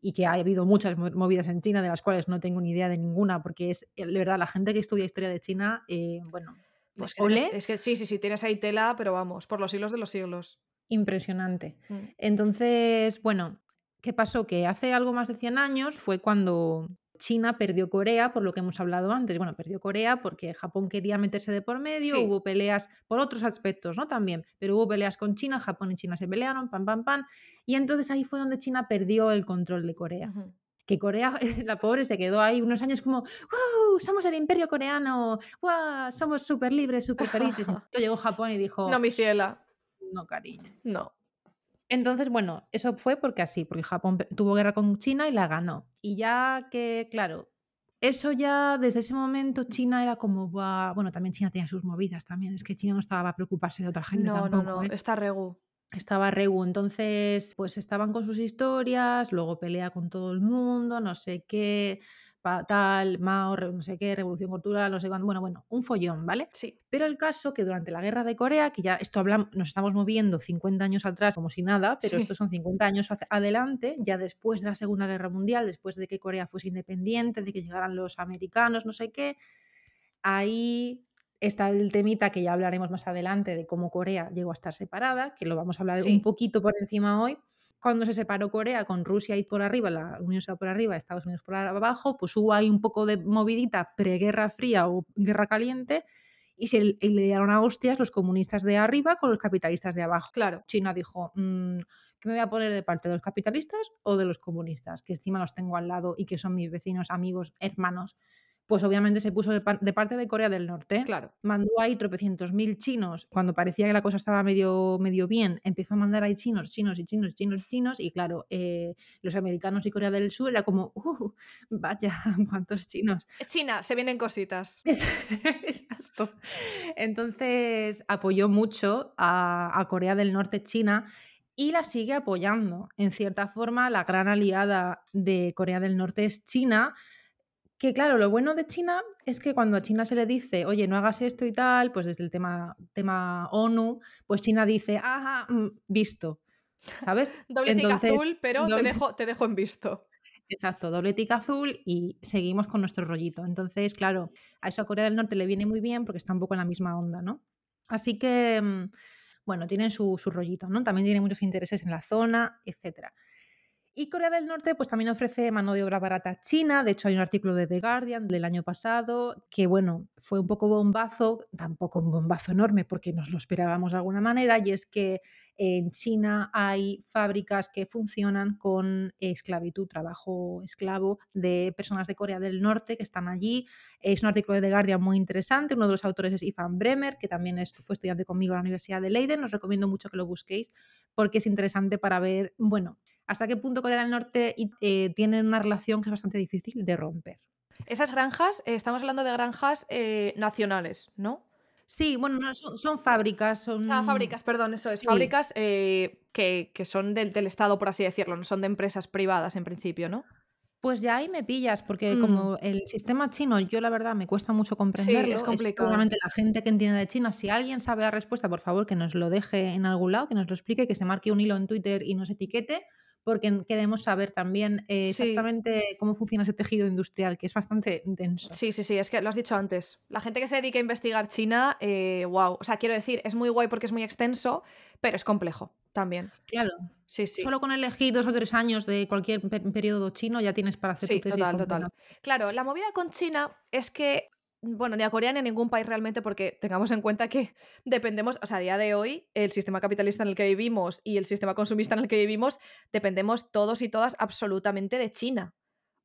y que ha habido muchas mo- movidas en China de las cuales no tengo ni idea de ninguna, porque es eh, de verdad la gente que estudia historia de China, eh, bueno, pues Es que, tienes- ole, es que sí, sí, sí, tienes ahí tela, pero vamos, por los siglos de los siglos. impresionante. Mm. Entonces, bueno, ¿qué pasó? Que hace algo más de 100 años fue cuando China perdió Corea, por lo que hemos hablado antes. Bueno, perdió Corea porque Japón quería meterse de por medio, Sí. hubo peleas por otros aspectos, ¿no? También, pero hubo peleas con China, Japón y China se pelearon, pam, pam, pam. Y entonces ahí fue donde China perdió el control de Corea. Que Corea, la pobre, se quedó ahí unos años como, ¡wow! Somos el imperio coreano, ¡wow! Somos súper libres, súper felices. Entonces llegó Japón y dijo, No, mi ciela. no, cariño. No. Entonces, bueno, eso fue porque así, porque Japón tuvo guerra con China y la ganó. Y ya que, claro, eso ya desde ese momento China era como, bueno, también China tenía sus movidas también, es que China no estaba para preocuparse de otra gente No, no, tampoco, no. ¿eh? Está regu. Estaba Regu, entonces pues estaban con sus historias, luego pelea con todo el mundo, no sé qué, tal, Mao, no sé qué, revolución cultural, no sé cuándo, bueno, bueno, un follón, ¿vale? Sí. Pero el caso que durante la guerra de Corea, que ya esto hablamos, nos estamos moviendo 50 años atrás como si nada, pero Sí. estos son 50 años adelante, ya después de la Segunda Guerra Mundial, después de que Corea fuese independiente, de que llegaran los americanos, no sé qué, ahí está el temita que ya hablaremos más adelante de cómo Corea llegó a estar separada, que lo vamos a hablar un Sí. poquito por encima hoy. Cuando se separó Corea con Rusia y por arriba, la Unión Soviética por arriba, Estados Unidos por abajo, pues hubo ahí un poco de movidita preguerra fría o guerra caliente y se y le dieron a hostias los comunistas de arriba con los capitalistas de abajo. Claro. China dijo, "Mm, ¿qué me voy a poner de parte de los capitalistas o de los comunistas? Que encima los tengo al lado y que son mis vecinos, amigos, hermanos. Pues obviamente se puso de, parte de Corea del Norte. Claro. Mandó ahí tropecientos mil chinos cuando parecía que la cosa estaba medio, medio bien. Empezó a mandar ahí chinos, chinos y chinos, chinos, chinos. Y claro, eh, los americanos y Corea del Sur era como, uh, vaya, cuántos chinos. China, se vienen cositas. Exacto. Entonces apoyó mucho a, a Corea del Norte, China, y la sigue apoyando. En cierta forma, la gran aliada de Corea del Norte es China, que claro, lo bueno de China es que cuando a China se le dice, oye, no hagas esto y tal, pues desde el tema, tema ONU, pues China dice, ajá, mm, visto. ¿Sabes? doble tica azul, pero te, dejo, te dejo en visto. Exacto, doble tica azul y seguimos con nuestro rollito. Entonces, claro, a eso a Corea del Norte le viene muy bien porque está un poco en la misma onda, ¿no? Así que, mm, bueno, tienen su, su rollito, ¿no? También tiene muchos intereses en la zona, etcétera. Y Corea del Norte pues también ofrece mano de obra barata china. De hecho, hay un artículo de The Guardian del año pasado que, bueno, fue un poco bombazo, tampoco un bombazo enorme porque nos lo esperábamos de alguna manera, y es que en China hay fábricas que funcionan con esclavitud, trabajo esclavo de personas de Corea del Norte que están allí. Es un artículo de The Guardian muy interesante. Uno de los autores es Ivan Bremer, que también fue estudiante conmigo en la Universidad de Leiden. Os recomiendo mucho que lo busquéis porque es interesante para ver, bueno, hasta qué punto Corea del Norte eh, tiene una relación que es bastante difícil de romper. Esas granjas, eh, estamos hablando de granjas eh, nacionales, ¿no? Sí, bueno, son, fábricas, son... Ah, fábricas, perdón, eso es. Fábricas que, son del, Estado, por así decirlo, no son de empresas privadas en principio, ¿no? Pues ya ahí me pillas, porque mm. como el sistema chino, yo la verdad me cuesta mucho comprenderlo. Sí, es complicado. Seguramente la gente que entiende de China, si alguien sabe la respuesta, por favor, que nos lo deje en algún lado, que nos lo explique, que se marque un hilo en Twitter y nos etiquete, porque queremos saber también eh, exactamente cómo funciona ese tejido industrial, que es bastante denso. Sí, sí, sí, es que lo has dicho antes. La gente que se dedica a investigar China, eh, wow, o sea, quiero decir, es muy guay porque es muy extenso, pero es complejo también. Claro. Sí, sí. Solo con elegir dos o tres años de cualquier periodo chino ya tienes para hacer sí, tu tesis total, total. Claro, la movida con China es que bueno, ni a Corea ni a ningún país realmente, porque tengamos en cuenta que dependemos, o sea, a día de hoy, el sistema capitalista en el que vivimos y el sistema consumista en el que vivimos, dependemos todos y todas absolutamente de China.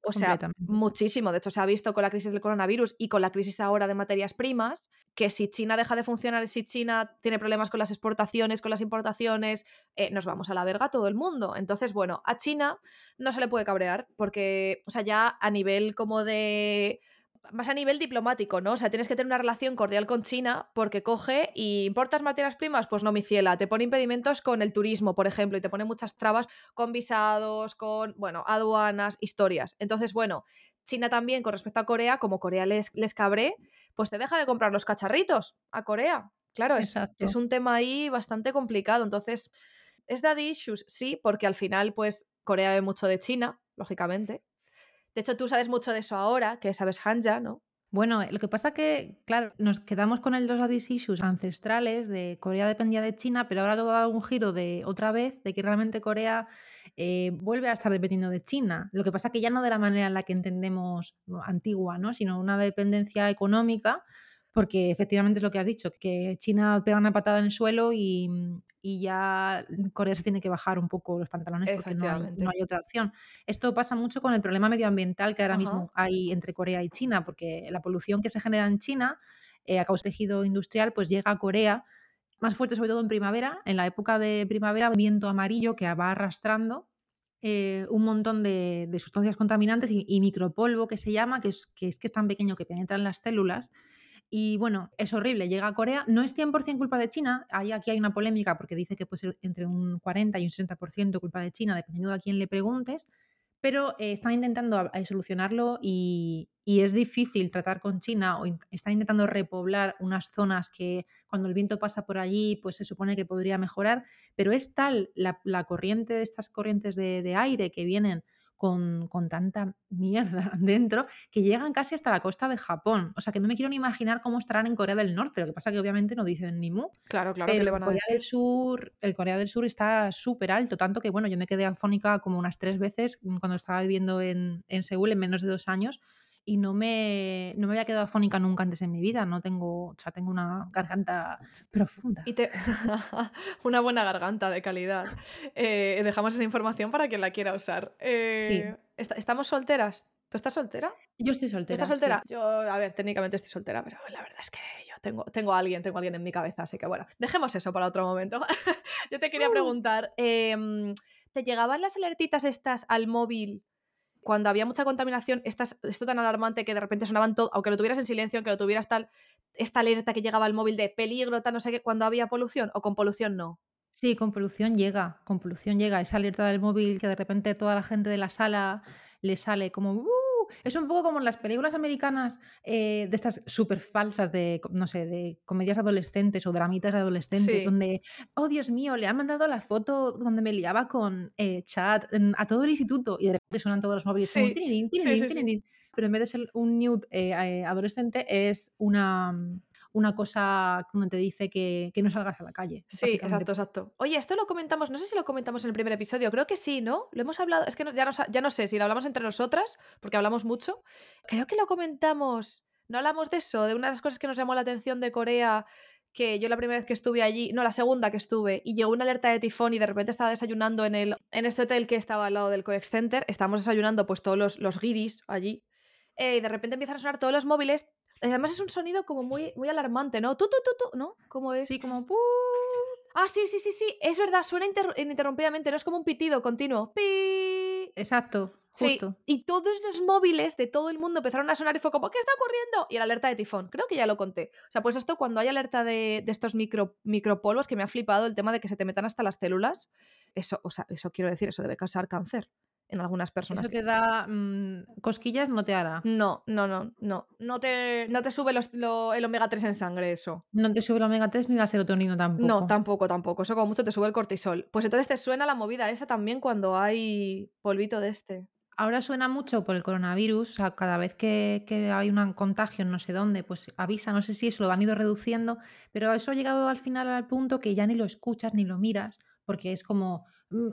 O sea, muchísimo. De hecho, se ha visto con la crisis del coronavirus y con la crisis ahora de materias primas, que si China deja de funcionar, si China tiene problemas con las exportaciones, con las importaciones, eh, nos vamos a la verga todo el mundo. Entonces, bueno, a China no se le puede cabrear, porque, o sea, ya a nivel como de más a nivel diplomático, ¿no? O sea, tienes que tener una relación cordial con China porque coge y importas materias primas, pues no, mi ciela, te pone impedimentos con el turismo, por ejemplo, y te pone muchas trabas con visados, con, bueno, aduanas, historias. Entonces, bueno, China también con respecto a Corea, como Corea les, les cabré, pues te deja de comprar los cacharritos a Corea. Claro, es, es un tema ahí bastante complicado. Entonces, ¿es daddy issues? Sí, porque al final, pues, Corea ve mucho de China, lógicamente. De hecho, tú sabes mucho de eso ahora, que sabes Hanja, ¿no? Bueno, lo que pasa que, claro, nos quedamos con el dos Addis Issues ancestrales de Corea dependía de China, pero ahora todo ha dado un giro de otra vez, de que realmente Corea eh, vuelve a estar dependiendo de China. Lo que pasa que ya no de la manera en la que entendemos antigua, ¿no? Sino una dependencia económica porque efectivamente es lo que has dicho, que China pega una patada en el suelo y, ya Corea se tiene que bajar un poco los pantalones porque no hay, otra opción. Esto pasa mucho con el problema medioambiental que ahora mismo hay entre Corea y China, porque la polución que se genera en China eh, a causa del tejido industrial pues llega a Corea más fuerte sobre todo en primavera, en la época de primavera, viento amarillo que va arrastrando eh, un montón de, sustancias contaminantes y, micropolvo que se llama, que es, que es que es tan pequeño que penetra en las células y bueno, es horrible, llega a Corea, no es 100% culpa de China, Ahí, aquí hay una polémica porque dice que puede ser entre un 40 y un 60% culpa de China, dependiendo de quién le preguntes, pero eh, están intentando solucionarlo y, es difícil tratar con China o están intentando repoblar unas zonas que cuando el viento pasa por allí, pues se supone que podría mejorar, pero es tal la, corriente de estas corrientes de aire que vienen con, tanta mierda dentro que llegan casi hasta la costa de Japón. O sea que no me quiero ni imaginar cómo estarán en Corea del Norte. Lo que pasa que obviamente no dicen ni mu. Claro, claro. que le van a Corea del Sur, el Corea del Sur está súper alto, tanto que bueno, yo me quedé afónica como unas tres veces cuando estaba viviendo en, en Seúl en menos de dos años y no me, no me había quedado afónica nunca antes en mi vida. No tengo, o sea, tengo una garganta profunda. Y te... una buena garganta de calidad. Eh, dejamos esa información para quien la quiera usar. Eh, ¿Estamos solteras? ¿Tú estás soltera? Yo estoy ¿Tú soltera, estás soltera? sí. Yo, a ver, técnicamente estoy soltera, pero la verdad es que yo tengo, tengo a alguien, tengo a alguien en mi cabeza, así que bueno, dejemos eso para otro momento. yo te quería Uh. preguntar, em, ¿te llegaban las alertitas estas al móvil cuando había mucha contaminación? Estas, esto tan alarmante que de repente sonaban todo, aunque lo tuvieras en silencio, aunque lo tuvieras tal, esta alerta que llegaba al móvil de peligro, tal, no sé qué, cuando había polución o con polución no. Sí, con polución llega, con polución llega. Esa alerta del móvil que de repente toda la gente de la sala le sale como "Uh". Es un poco como en las películas americanas eh, de estas súper falsas de, no sé, de comedias adolescentes o dramitas adolescentes, Sí, donde, oh Dios mío, le han mandado la foto donde me liaba con eh, chat a todo el instituto y de repente suenan todos los móviles sí. Pero en vez de ser un nude eh, eh, adolescente, es una, mm, una cosa donde te dice que, que no salgas a la calle, Sí, exacto, exacto. Oye, esto lo comentamos, no sé si lo comentamos en el primer episodio, creo que sí, ¿no? Lo hemos hablado, es que no- ya, no, ya no sé si lo hablamos entre nosotras, porque hablamos mucho. Creo que lo comentamos, no hablamos de eso, de una de las cosas que nos llamó la atención de Corea, que yo la primera vez que estuve allí, no, la segunda que estuve, y llegó una alerta de tifón y de repente estaba desayunando en, el, en este hotel que estaba al lado del COEX Center, estábamos desayunando pues todos los, los guiris allí, eh, y de repente empiezan a sonar todos los móviles. Y Además es un sonido como muy, muy alarmante, ¿no? Tú, tú, tú, tú, ¿no? ¿Cómo es? Sí, como. Ah, sí, sí, sí, sí, es verdad, suena inter- ininterrumpidamente, no es como un pitido continuo. ¡Pi! Exacto, Sí, justo. y todos los móviles de todo el mundo empezaron a sonar y fue como, ¿qué está ocurriendo? Y la alerta de tifón, creo que ya lo conté. O sea, pues esto cuando hay alerta de, de estos micro, micropolvos, que me ha flipado el tema de que se te metan hasta las células, eso, o sea, eso quiero decir, eso debe causar cáncer en algunas personas. Eso que- te da mm, cosquillas, no te hará. No, no, no, no, no te, no te sube los- lo- el omega 3 en sangre eso. No te sube la omega 3 ni la serotonina tampoco. No, tampoco, tampoco. Eso como mucho te sube el cortisol. Pues entonces te suena la movida esa también cuando hay polvito de este. Ahora suena mucho por el coronavirus, o sea, cada vez que, que hay un contagio en no sé dónde, pues avisa, no sé si eso lo han ido reduciendo, pero eso ha llegado al final al punto que ya ni lo escuchas ni lo miras, porque es como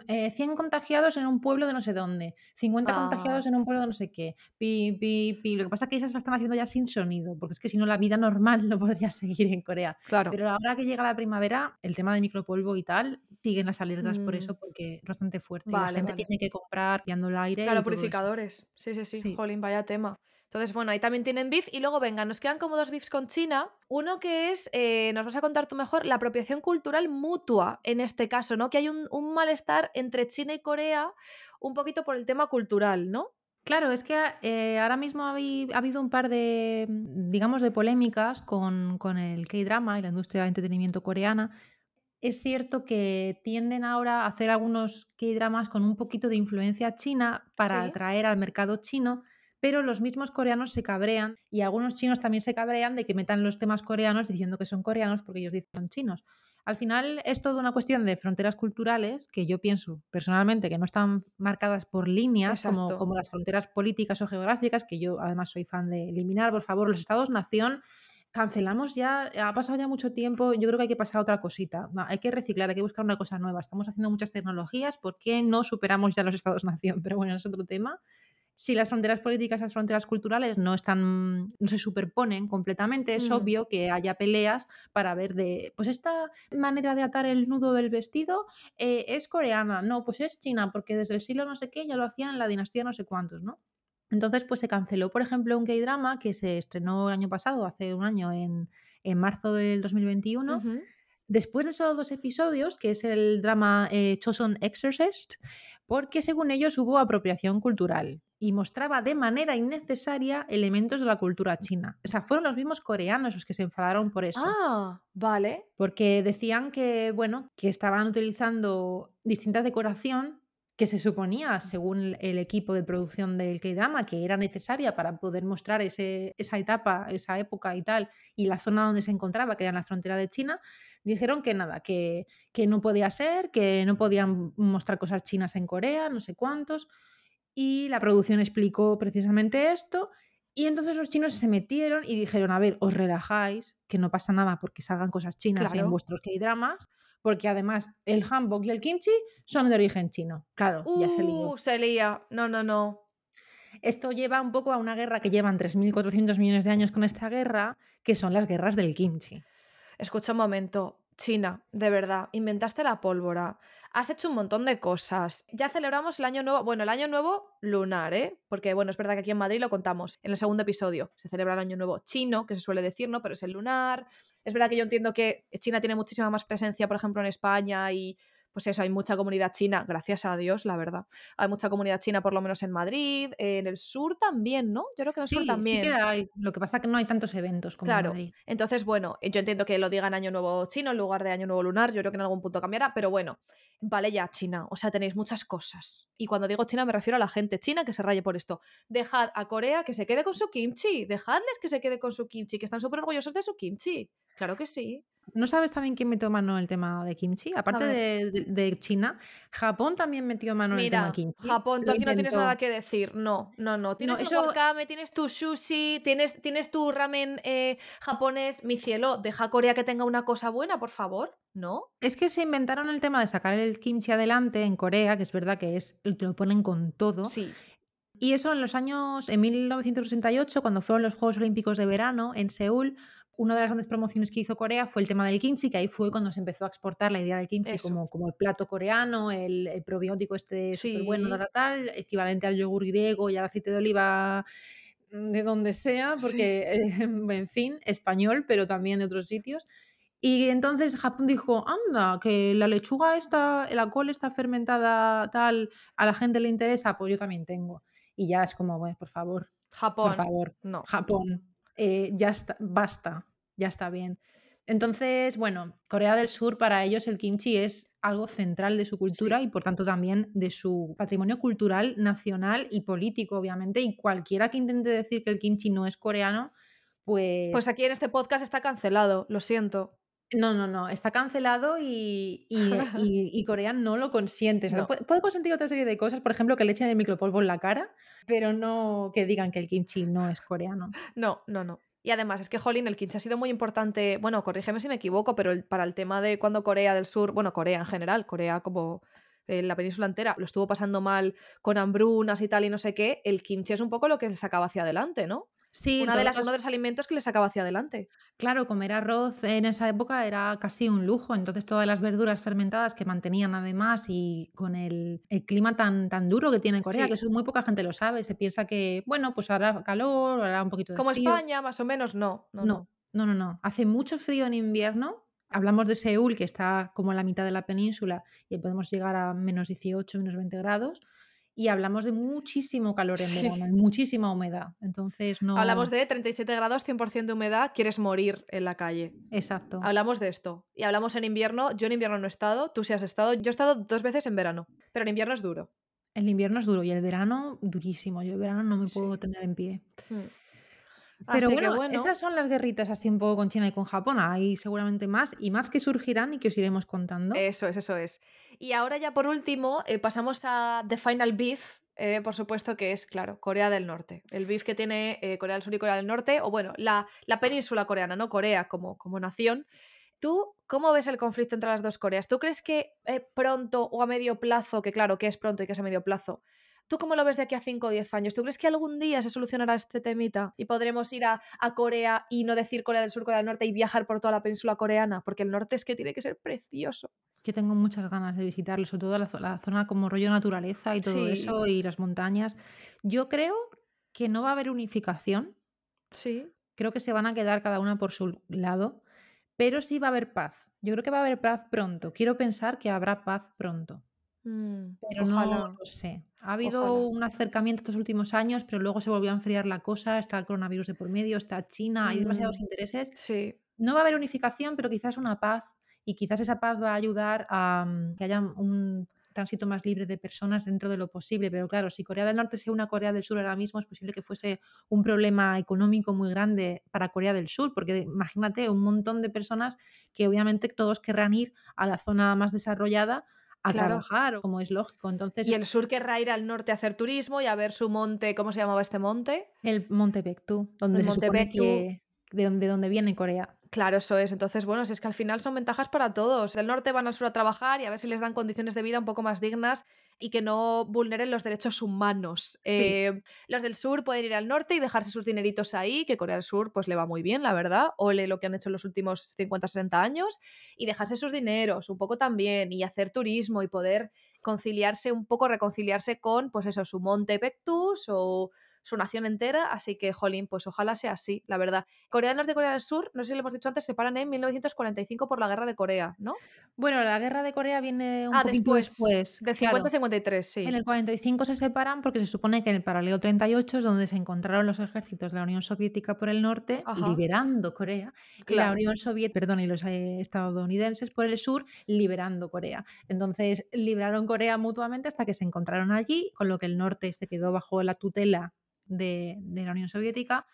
eh, 100 contagiados en un pueblo de no sé dónde, 50 Ah. contagiados en un pueblo de no sé qué, pi, pi, pi. Lo que pasa es que esas las están haciendo ya sin sonido, porque es que si no la vida normal no podría seguir en Corea. Claro. Pero ahora que llega la primavera, el tema de micropolvo y tal, siguen las alertas por Mm. eso, porque es bastante fuerte. Vale, la gente vale. tiene que comprar pillando el aire. Claro, y purificadores. Sí, sí, sí, Sí. Jolín, vaya tema. Entonces, bueno, ahí también tienen beef. Y luego, venga, nos quedan como dos beefs con China. Uno que es, eh, nos vas a contar tú mejor, la apropiación cultural mutua, en este caso, ¿no? Que hay un, un malestar entre China y Corea, un poquito por el tema cultural, ¿no? Claro, es que eh, ahora mismo ha, habi- ha habido un par de, digamos, de polémicas con, con el K-drama y la industria del entretenimiento coreana. Es cierto que tienden ahora a hacer algunos K-dramas con un poquito de influencia china para Sí. atraer al mercado chino, pero los mismos coreanos se cabrean y algunos chinos también se cabrean de que metan los temas coreanos diciendo que son coreanos porque ellos dicen que son chinos. Al final es toda una cuestión de fronteras culturales que yo pienso personalmente que no están marcadas por líneas como, como las fronteras políticas o geográficas, que yo además soy fan de eliminar, por favor, los estados-nación. Cancelamos ya, ha pasado ya mucho tiempo, yo creo que hay que pasar a otra cosita. No, hay que reciclar, hay que buscar una cosa nueva. Estamos haciendo muchas tecnologías, ¿por qué no superamos ya los estados-nación? Pero bueno, es otro tema. Si las fronteras políticas y las fronteras culturales no están, no se superponen completamente, es Mm. obvio que haya peleas para ver de, pues esta manera de atar el nudo del vestido eh, es coreana, no, pues es china, porque desde el siglo no sé qué ya lo hacían en la dinastía no sé cuántos, ¿no? Entonces, pues se canceló, por ejemplo, un K-drama que se estrenó el año pasado, hace un año, en, en marzo del 2021. Ujú. Después de solo dos episodios, que es el drama eh, Chosun Exorcist, porque según ellos hubo apropiación cultural y mostraba de manera innecesaria elementos de la cultura china. O sea, fueron los mismos coreanos los que se enfadaron por eso. Ah, vale. Porque decían que, bueno, que estaban utilizando distinta decoración que se suponía, según el equipo de producción del K-drama, que era necesaria para poder mostrar ese, esa etapa, esa época y tal, y la zona donde se encontraba, que era en la frontera de China, dijeron que nada, que, que no podía ser, que no podían mostrar cosas chinas en Corea, no sé cuántos. Y la producción explicó precisamente esto. Y entonces los chinos se metieron y dijeron, a ver, os relajáis, que no pasa nada porque salgan cosas chinas en vuestros K-dramas, porque además el hanbok y el kimchi son de origen chino. Claro, ya se lió. Uh, se lía. No, no, no. Esto lleva un poco a una guerra que llevan 3.400 millones de años con esta guerra, que son las guerras del kimchi. Escucha un momento. China, de verdad, inventaste la pólvora, has hecho un montón de cosas. Ya celebramos el año nuevo, bueno, el año nuevo lunar, ¿eh? Porque bueno, es verdad que aquí en Madrid lo contamos en el segundo episodio. Se celebra el año nuevo chino, que se suele decir, ¿no? Pero es el lunar. Es verdad que yo entiendo que China tiene muchísima más presencia, por ejemplo, en España y pues eso, hay mucha comunidad china, gracias a Dios, la verdad. Hay mucha comunidad china, por lo menos en Madrid, en el sur también, ¿no? Yo creo que en el sur Sí, sí también. que hay. Lo que pasa es que no hay tantos eventos como en Claro. Madrid. Entonces, bueno, yo entiendo que lo digan Año Nuevo Chino en lugar de Año Nuevo Lunar. Yo creo que en algún punto cambiará, pero bueno, vale ya, China. O sea, tenéis muchas cosas. Y cuando digo China me refiero a la gente china que se raye por esto. Dejad a Corea que se quede con su kimchi. Dejadles que se quede con su kimchi, que están súper orgullosos de su kimchi. Claro que sí. ¿No sabes también quién metió mano en el tema de kimchi? Aparte de, de- de China, Japón también metió mano en el tema Mira, kimchi. Japón, tú aquí no tienes nada que decir. No, no, no. No, Tienes el eso, wakame, tienes tu sushi, tienes, tienes tu ramen eh, japonés. Mi cielo, deja a Corea que tenga una cosa buena, por favor. ¿No? es que se inventaron el tema de sacar el kimchi adelante en Corea, que es verdad que es, te lo ponen con todo. Sí. Y eso en los años, en 1968, cuando fueron los Juegos Olímpicos de verano en Seúl, una de las grandes promociones que hizo Corea fue el tema del kimchi, que ahí fue cuando se empezó a exportar la idea del kimchi Eso. como, como el plato coreano, el, el probiótico este súper bueno, Sí. tal, tal, equivalente al yogur griego y al aceite de oliva mm, de donde sea, Sí. porque, eh, en fin, español, pero también de otros sitios. Y entonces Japón dijo, anda, que la lechuga esta, la col está fermentada tal, a la gente le interesa, pues yo también tengo. Y ya es como, bueno, por favor, por Japón. favor, No. Japón, eh, ya está, basta, ya está bien. Entonces, bueno, Corea del Sur para ellos el kimchi es algo central de su cultura Sí. y por tanto también de su patrimonio cultural nacional y político, obviamente. Y cualquiera que intente decir que el kimchi no es coreano, Pues pues aquí en este podcast está cancelado, lo siento. no, no, no, está cancelado y, y, y- y Corea no lo consiente. O sea, No. puede, puede consentir otra serie de cosas, por ejemplo, que le echen el micropolvo en la cara, pero no que digan que el kimchi no es coreano. No, no, no. Y además, es que, Jolín, el kimchi ha sido muy importante. Bueno, corrígeme si me equivoco, pero el- para el tema de cuando Corea del Sur, bueno, Corea en general, Corea como eh, la península entera, lo estuvo pasando mal con hambrunas y tal y no sé qué, el kimchi es un poco lo que le sacaba hacia adelante, ¿no? Sí, Una de las, los- uno de los alimentos que le sacaba hacia adelante. Claro, comer arroz en esa época era casi un lujo, entonces todas las verduras fermentadas que mantenían además y con el, el clima tan, tan duro que tiene Corea, Sí. que eso muy poca gente lo sabe, se piensa que, bueno, pues hará calor, hará un poquito de Como frío. España, más o menos, no. No, No, no. no, no, no. Hace mucho frío en invierno. Hablamos de Seúl, que está como a la mitad de la península y podemos llegar a menos 18, menos 20 grados. Y hablamos de muchísimo calor en Sí. verano, muchísima humedad. Entonces no. Hablamos de 37 grados, 100% de humedad, quieres morir en la calle. Exacto. Hablamos de esto. Y hablamos en invierno. Yo en invierno no he estado, tú sí has estado. Yo he estado dos veces en verano, pero en invierno es duro. El invierno es duro y el verano durísimo. Yo el verano no me Sí. puedo tener en pie. Mm. Pero Así que bueno, bueno, esas son las guerritas así un poco con China y con Japón. Hay seguramente más y más que surgirán y que os iremos contando. eso es, eso es. Y ahora ya por último eh, pasamos a The Final Beef, eh, por supuesto que es, claro, Corea del Norte. El beef que tiene eh, Corea del Sur y Corea del Norte, o bueno, la, la península coreana, no Corea como, como nación. ¿Tú cómo ves el conflicto entre las dos Coreas? ¿Tú crees que eh, pronto o a medio plazo, que claro que es pronto y que es a medio plazo, ¿Tú cómo lo ves de aquí a 5 o 10 años? ¿Tú crees que algún día se solucionará este temita y podremos ir a, a Corea y no decir Corea del Sur, Corea del Norte y viajar por toda la península coreana? Porque el norte es que tiene que ser precioso. Que tengo muchas ganas de visitarlo, sobre todo la, zo- la zona como rollo naturaleza y todo Sí. eso, y las montañas. Yo creo que no va a haber unificación, Sí. creo que se van a quedar cada una por su lado, pero sí va a haber paz. Yo creo que va a haber paz pronto. Quiero pensar que habrá paz pronto, Mm, pero no ojalá. lo sé. Ha habido Ojalá. un acercamiento estos últimos años, pero luego se volvió a enfriar la cosa, está el coronavirus de por medio, está China, hay demasiados Mm, intereses. sí. No va a haber unificación, pero quizás una paz y quizás esa paz va a ayudar a mm, que haya un tránsito más libre de personas dentro de lo posible. Pero claro, si Corea del Norte se une a Corea del Sur ahora mismo, es posible que fuese un problema económico muy grande para Corea del Sur, porque imagínate un montón de personas que obviamente todos querrán ir a la zona más desarrollada a Claro. trabajar, como es lógico. Entonces, Y el sur querrá ir al norte a hacer turismo y a ver su monte, ¿cómo se llamaba este monte? el Monte Baekdu, donde El se Monte supone que de donde, de donde viene Corea. Claro, eso es. Entonces, bueno, si es que al final son ventajas para todos. Del norte van al sur a trabajar y a ver si les dan condiciones de vida un poco más dignas y que no vulneren los derechos humanos. Sí. Eh, los del sur pueden ir al norte y dejarse sus dineritos ahí, que Corea del Sur pues le va muy bien, la verdad. Ole lo que han hecho en los últimos 50, 60 años y dejarse sus dineros un poco también y hacer turismo y poder conciliarse un poco, reconciliarse con, pues eso, su monte Pectus o su nación entera, así que, jolín, pues ojalá sea así, la verdad. Corea del Norte y Corea del Sur, no sé si lo hemos dicho antes, se separan en 1945 por la Guerra de Corea, ¿no? Bueno, la guerra de Corea viene un Ah, poquito después, después, del 50 claro. al 53, En sí. el 45 se separan porque se supone que en el paralelo 38 es donde se encontraron los ejércitos de la Unión Soviética por el norte, Ajá, liberando Corea, y la. Unión Soviética, perdón, y los eh, estadounidenses por el sur, liberando Corea. Entonces, liberaron Corea mutuamente hasta que se encontraron allí, con lo que el norte se quedó bajo la tutela de, de la Unión Soviética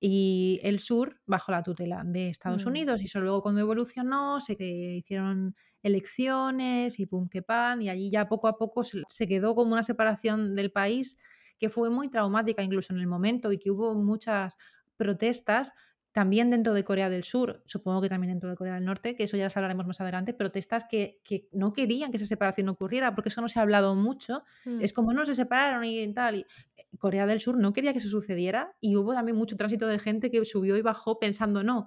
y el sur bajo la tutela de Estados Mm, Unidos. Y eso luego cuando evolucionó, se que hicieron elecciones y pum que pan, y allí ya poco a poco se se quedó como una separación del país que fue muy traumática incluso en el momento y que hubo muchas protestas también dentro de Corea del Sur, supongo que también dentro de Corea del Norte, que eso ya las hablaremos más adelante, protestas que que no querían que esa separación ocurriera, porque eso no se ha hablado mucho. mm. Es como: "No, se separaron y tal", y eh, Corea del Sur no quería que eso sucediera y hubo también mucho tránsito de gente que subió y bajó pensando: "No",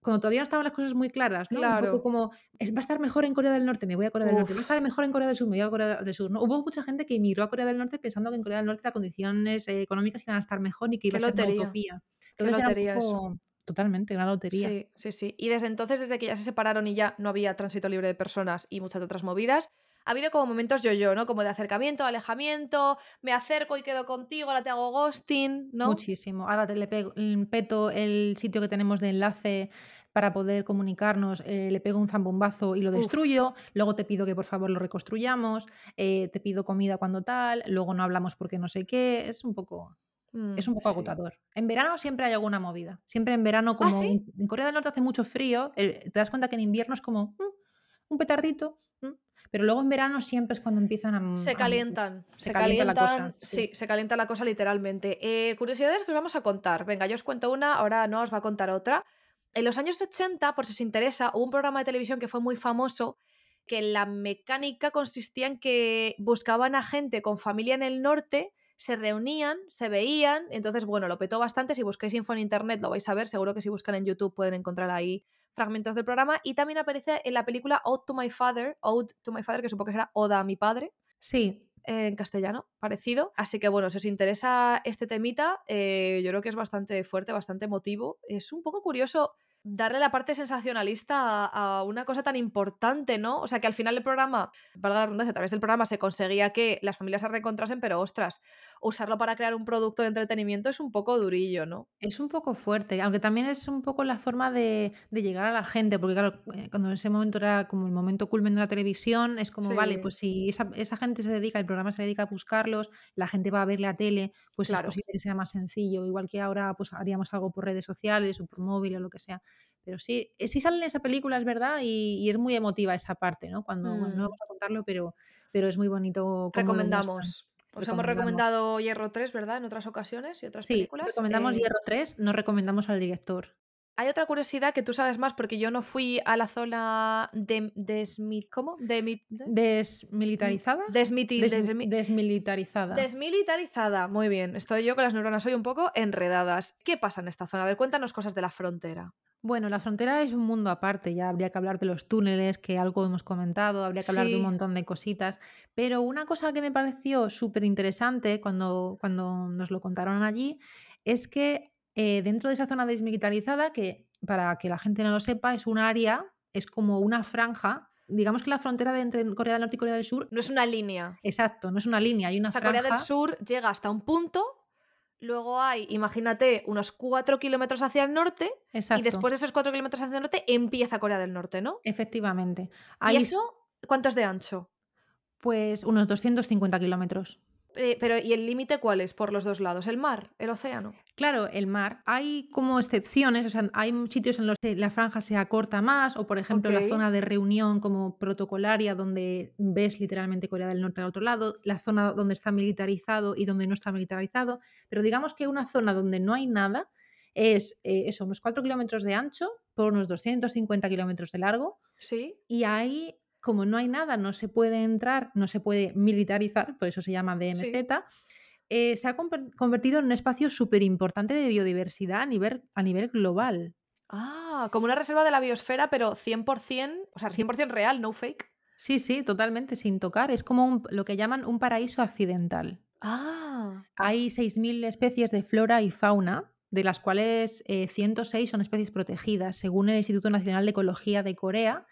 cuando todavía no estaban las cosas muy claras, ¿no? Un poco Claro. como, va a estar mejor en Corea del Norte, me voy a Corea del Norte, va a estar mejor en Corea del Sur, me voy a Corea del Sur, ¿no? Hubo mucha gente que emigró a Corea del Norte pensando que en Corea del Norte las condiciones, eh, económicas iban a estar mejor y que iba a ser una lotería, utopía. qué Entonces era un poco totalmente, una lotería. Sí, sí, sí. Y desde entonces, desde que ya se separaron y ya no había tránsito libre de personas y muchas otras movidas, ha habido como momentos yo-yo, ¿no? Como de acercamiento, alejamiento, me acerco y quedo contigo, ahora te hago ghosting, ¿no? Muchísimo. Ahora te le pego peto el sitio que tenemos de enlace para poder comunicarnos, eh, le pego un zambombazo y lo Uf, destruyo, luego te pido que por favor lo reconstruyamos, eh, te pido comida cuando tal, luego no hablamos porque no sé qué, es un poco es mm, un poco sí. agotador. En verano siempre hay alguna movida. Siempre en verano, ¿Ah, como sí? en en Corea del Norte hace mucho frío, eh, te das cuenta que en invierno es como, mm, un petardito, mm, pero luego en verano siempre es cuando empiezan a, Se a calientan, se se calienta la cosa, sí, se calienta la cosa literalmente. Eh, curiosidades que os vamos a contar. Venga, yo os cuento una, ahora no os va a contar otra. En los años 80, por si os interesa, hubo un programa de televisión que fue muy famoso, que la mecánica consistía en que buscaban a gente con familia en el norte, se reunían, se veían, entonces, bueno, lo petó bastante. Si buscáis info en internet lo vais a ver, seguro que si buscan en YouTube pueden encontrar ahí fragmentos del programa. Y también aparece en la película Ode to My Father, Ode to My Father, que supongo que será Oda a mi padre, Sí, en castellano, parecido. Así que bueno, si os interesa este temita, eh, yo creo que es bastante fuerte, bastante emotivo. Es un poco curioso darle la parte sensacionalista a, a una cosa tan importante, ¿no? O sea, que al final el programa, valga la redundancia, a través del programa se conseguía que las familias se reencontrasen, pero ostras, usarlo para crear un producto de entretenimiento es un poco durillo, ¿no? Es un poco fuerte, aunque también es un poco la forma de de llegar a la gente, porque claro, eh, cuando en ese momento era como el momento culmen de la televisión, es como, vale, pues si esa esa gente se dedica, el programa se dedica a buscarlos, la gente va a ver la tele, pues es claro. posible que sea más sencillo, igual que ahora, pues haríamos algo por redes sociales o por móvil o lo que sea. Pero sí, eh, sí sale en esa película, es verdad, y y es muy emotiva esa parte, ¿no? Cuando, bueno, no Mm. vamos a contarlo, pero pero es muy bonito. Recomendamos. Os hemos recomendado Hierro 3, ¿verdad? En otras ocasiones y otras Sí, películas. recomendamos Eh, Hierro 3, no recomendamos al director. Hay otra curiosidad que tú sabes más porque yo no fui a la zona de desmi ¿cómo? De ¿Desmilitarizada? desmiti Desmi desmi desmilitarizada. desmilitarizada, muy bien. Estoy yo con las neuronas hoy un poco enredadas. ¿Qué pasa en esta zona? A ver, cuéntanos cosas de la frontera. Bueno, la frontera es un mundo aparte, ya habría que hablar de los túneles, que algo hemos comentado, habría que hablar de un Sí, montón de cositas, pero una cosa que me pareció superinteresante cuando cuando nos lo contaron allí, es que, eh, dentro de esa zona desmilitarizada, que para que la gente no lo sepa, es un área, es como una franja, digamos que la frontera de entre Corea del Norte y Corea del Sur no es una línea. exacto, no es una línea, hay una O sea, Corea del franja Sur llega hasta un punto, luego hay, imagínate, unos 4 kilómetros hacia el norte, y exacto, después de esos 4 kilómetros hacia el norte empieza Corea del Norte, ¿no? efectivamente. ¿Y Ahí eso cuánto es de ancho? Pues unos 250 kilómetros. Eh, pero, ¿y el límite cuál es por los 2 lados? ¿El mar? ¿El océano? Claro, el mar. Hay como excepciones, o sea, hay sitios en los que la franja se acorta más, o por ejemplo la zona de reunión como protocolaria, donde ves literalmente Corea del Norte al otro lado, la zona donde está militarizado y donde no está militarizado, pero digamos que una zona donde no hay nada es eh, eso, unos 4 kilómetros de ancho por unos 250 kilómetros de largo. Sí. Y ahí, como no hay nada, no se puede entrar, no se puede militarizar, por eso se llama DMZ, Sí. eh, se ha conver- convertido en un espacio súper importante de biodiversidad a nivel, a nivel global. Ah, como una reserva de la biosfera, pero 100%, o sea, Sí. 100% real, no fake. Sí, sí, totalmente, sin tocar. Es como un- lo que llaman un paraíso accidental. Ah, Hay 6.000 especies de flora y fauna, de las cuales eh, 106 son especies protegidas, según el Instituto Nacional de Ecología de Corea,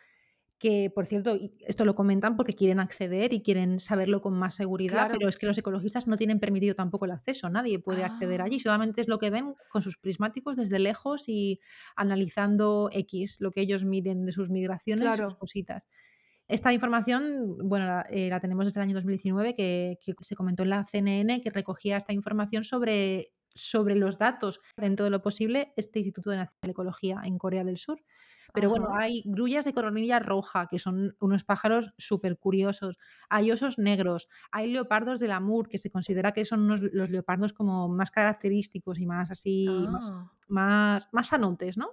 que, por cierto, esto lo comentan porque quieren acceder y quieren saberlo con más seguridad, Claro. pero es que los ecologistas no tienen permitido tampoco el acceso, nadie puede acceder allí, Ah. solamente es lo que ven con sus prismáticos desde lejos y analizando X, lo que ellos miden de sus migraciones y sus Claro. cositas. Esta información, bueno, la, eh, la tenemos desde el año 2019, que, que se comentó en la CNN, que recogía esta información sobre, sobre los datos. Dentro de lo posible, este Instituto de Nacional de Ecología en Corea del Sur. Pero bueno, Ajá. hay grullas de coronilla roja, que son unos pájaros súper curiosos. Hay osos negros. Hay leopardos del Amur, que se considera que son unos- los leopardos como más característicos y más así, más, Ah. más, más sanotes, ¿no?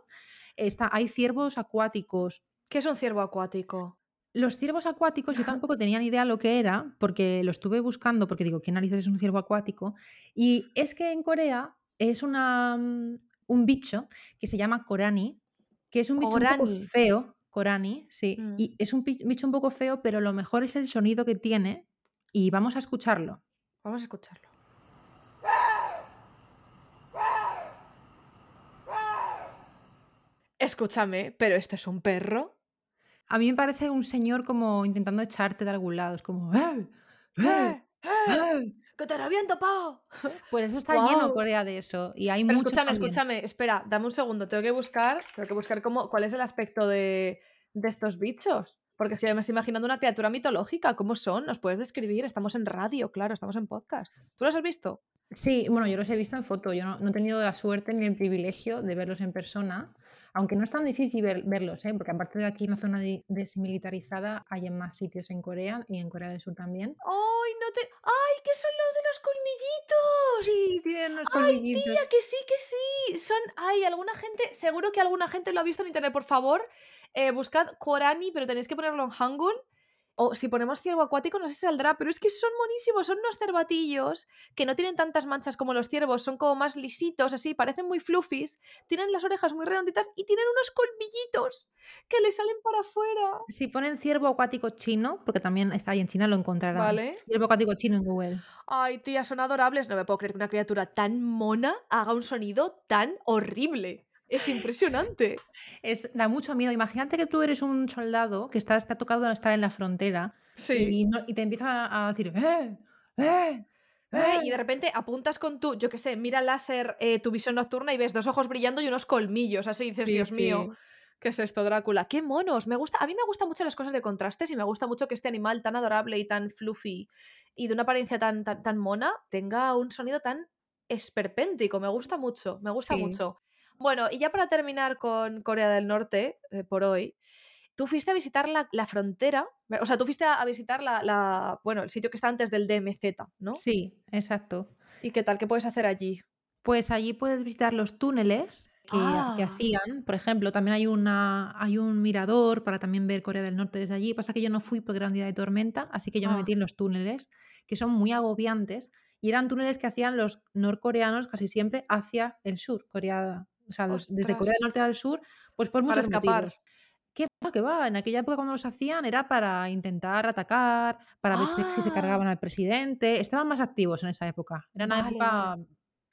Está, hay ciervos acuáticos, ¿Qué es un ciervo acuático? los ciervos acuáticos yo tampoco tenía ni idea lo que era, porque lo estuve buscando, porque digo, ¿qué narices es un ciervo acuático? Y es que en Corea es una, mm, un bicho que se llama korani, que es un bicho un poco Corani. feo, korani, sí, Mm. y es un bicho un poco feo, pero lo mejor es el sonido que tiene y vamos a escucharlo. Vamos a escucharlo. Escúchame, pero este es un perro. A mí me parece un señor como intentando echarte de algún lado, es como... "Eh, eh, ¡Eh! ¡Eh! eh". ¡Que te reviento, pavo! Pues eso está lleno. Corea de eso y hay Pero escúchame, también. escúchame, espera, dame un segundo, tengo que buscar, tengo que buscar cómo, cuál es el aspecto de, de estos bichos. Porque es que yo me estoy imaginando una criatura mitológica. ¿Cómo son? ¿Nos puedes describir? Estamos en radio, claro, estamos en podcast. ¿Tú los has visto? Sí, bueno, yo los he visto en foto, yo no, no he tenido la suerte ni el privilegio de verlos en persona, aunque no es tan difícil ver- verlos, ¿eh? porque aparte de aquí en la zona de- desmilitarizada hay en más sitios en Corea y en Corea del Sur también. ¡Ay, no te. ¡Ay, qué son los de los colmillitos! Sí, tienen ¡Ay, colmillitos. tía, que sí, que sí! Son. ¡Ay, alguna gente! Seguro que alguna gente lo ha visto en internet, por favor. eh, buscad Korani, pero tenéis que ponerlo en Hangul. O si ponemos ciervo acuático, no sé si saldrá, pero es que son monísimos. Son unos cervatillos que no tienen tantas manchas como los ciervos, son como más lisitos, así, parecen muy fluffies. Tienen las orejas muy redonditas y tienen unos colmillitos que le salen para afuera. Si ponen ciervo acuático chino, porque también está ahí en China, lo encontrarán. Vale. Ciervo acuático chino en Google. Ay, tía, son adorables. No me puedo creer que una criatura tan mona haga un sonido tan horrible. Es impresionante. Es, da mucho miedo. Imagínate que tú eres un soldado que está, está tocado estar en la frontera Sí. y, no- y te empieza a decir, ¡eh! ¡eh! Eh, y de repente apuntas con tu, yo qué sé, mira láser eh, tu visión nocturna y ves dos ojos brillando y unos colmillos. Así dices, Sí, Dios mío. ¿qué es esto, Drácula? ¡Qué monos! Me gusta, a mí me gustan mucho las cosas de contrastes y me gusta mucho que este animal tan adorable y tan fluffy y de una apariencia tan, tan, tan mona tenga un sonido tan esperpéntico. Me gusta mucho, me gusta Sí. mucho. Bueno, y ya para terminar con Corea del Norte, eh, por hoy, tú fuiste a visitar la, la frontera, o sea, tú fuiste a, visitar la, la- bueno, el sitio que está antes del DMZ, ¿no? Sí, exacto. ¿Y qué tal? ¿Qué puedes hacer allí? Pues allí puedes visitar los túneles que, que Ah, hacían. Por ejemplo, también hay, una, hay un mirador para también ver Corea del Norte desde allí. Pasa que yo no fui porque era un día de tormenta, así que yo me metí ah, en los túneles, que son muy agobiantes. Y eran túneles que hacían los norcoreanos casi siempre hacia el sur, Corea, o sea, los- desde Corea del Norte al sur, pues por para muchos escapar. motivos. ¿Qué va? ¿Qué va? En aquella época cuando los hacían era para intentar atacar, para ver si, se Ah, cargaban al presidente. Estaban más activos en esa época. Era una vale, vale. época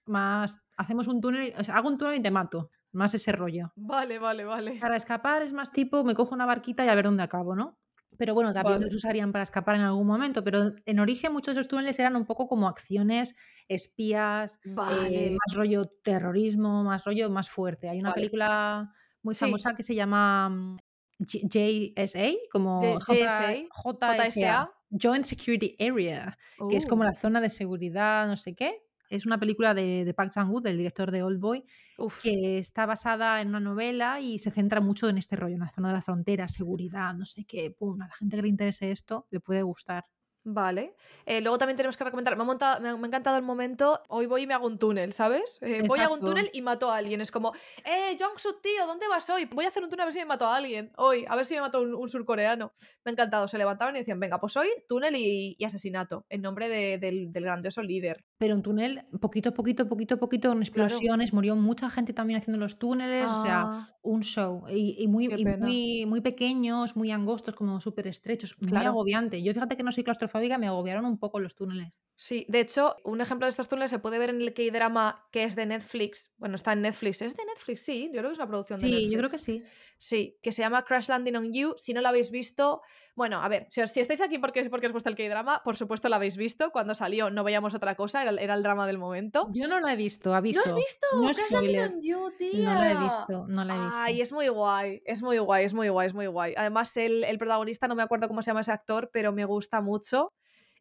más, hacemos un túnel, o sea, hago un túnel y te mato. Más ese rollo. Vale, vale, vale. Para escapar es más tipo, me cojo una barquita y a ver dónde acabo, ¿no? Pero bueno, también los usarían para escapar en algún momento, pero en origen muchos de esos túneles eran un poco como acciones, espías, eh, más rollo terrorismo, más rollo más fuerte. Hay una vale. película muy Sí. famosa que se llama mm, JSA, como JSA, JSA, JSA. Joint Security Area, que es como Uh, la zona de seguridad, no sé qué. Es una película de, de Park Chan-wook, del director de Old Boy, uf. que está basada en una novela y se centra mucho en este rollo, en la zona de la frontera, seguridad, no sé qué, pum, a la gente que le interese esto le puede gustar. Vale. Eh, luego también tenemos que recomendar me ha montado me ha me ha encantado el momento, hoy voy y me hago un túnel, ¿sabes? Eh, voy, hago un túnel y mato a alguien. Es como: "Eh, Jong-suk, tío, ¿dónde vas hoy? Voy a hacer un túnel a ver si me mato a alguien hoy, a ver si me mato un un surcoreano". Me ha encantado. Se levantaban y decían: "Venga, pues hoy túnel y y asesinato en nombre de del del grandioso líder". Pero un túnel, poquito a poquito, poquito a poquito, con Claro. explosiones, murió mucha gente también haciendo los túneles, o sea, Ah, un show. Y y muy y muy muy pequeños, muy angostos, como superestrechos, muy Claro. agobiante. Yo fíjate que no soy claustrofóbica, me agobiaron un poco los túneles. Sí, de hecho, un ejemplo de estos túneles se puede ver en el K-drama que es de Netflix. Bueno, está en Netflix. ¿Es de Netflix? Sí, yo creo que es una producción de Sí, yo creo que Netflix. sí. Sí, que se llama Crash Landing on You. Si no lo habéis visto, bueno, a ver, si, os- si estáis aquí porque, porque os gusta el K-drama, por supuesto lo habéis visto. Cuando salió no veíamos otra cosa, era, el- era el drama del momento. Yo no la he visto, ¿No has aviso. visto No spoiler. You, No la he visto, no la he Ay, visto. es muy guay, es muy guay, es muy guay, es muy guay. Además, el, el protagonista, no me acuerdo cómo se llama ese actor, pero me gusta mucho.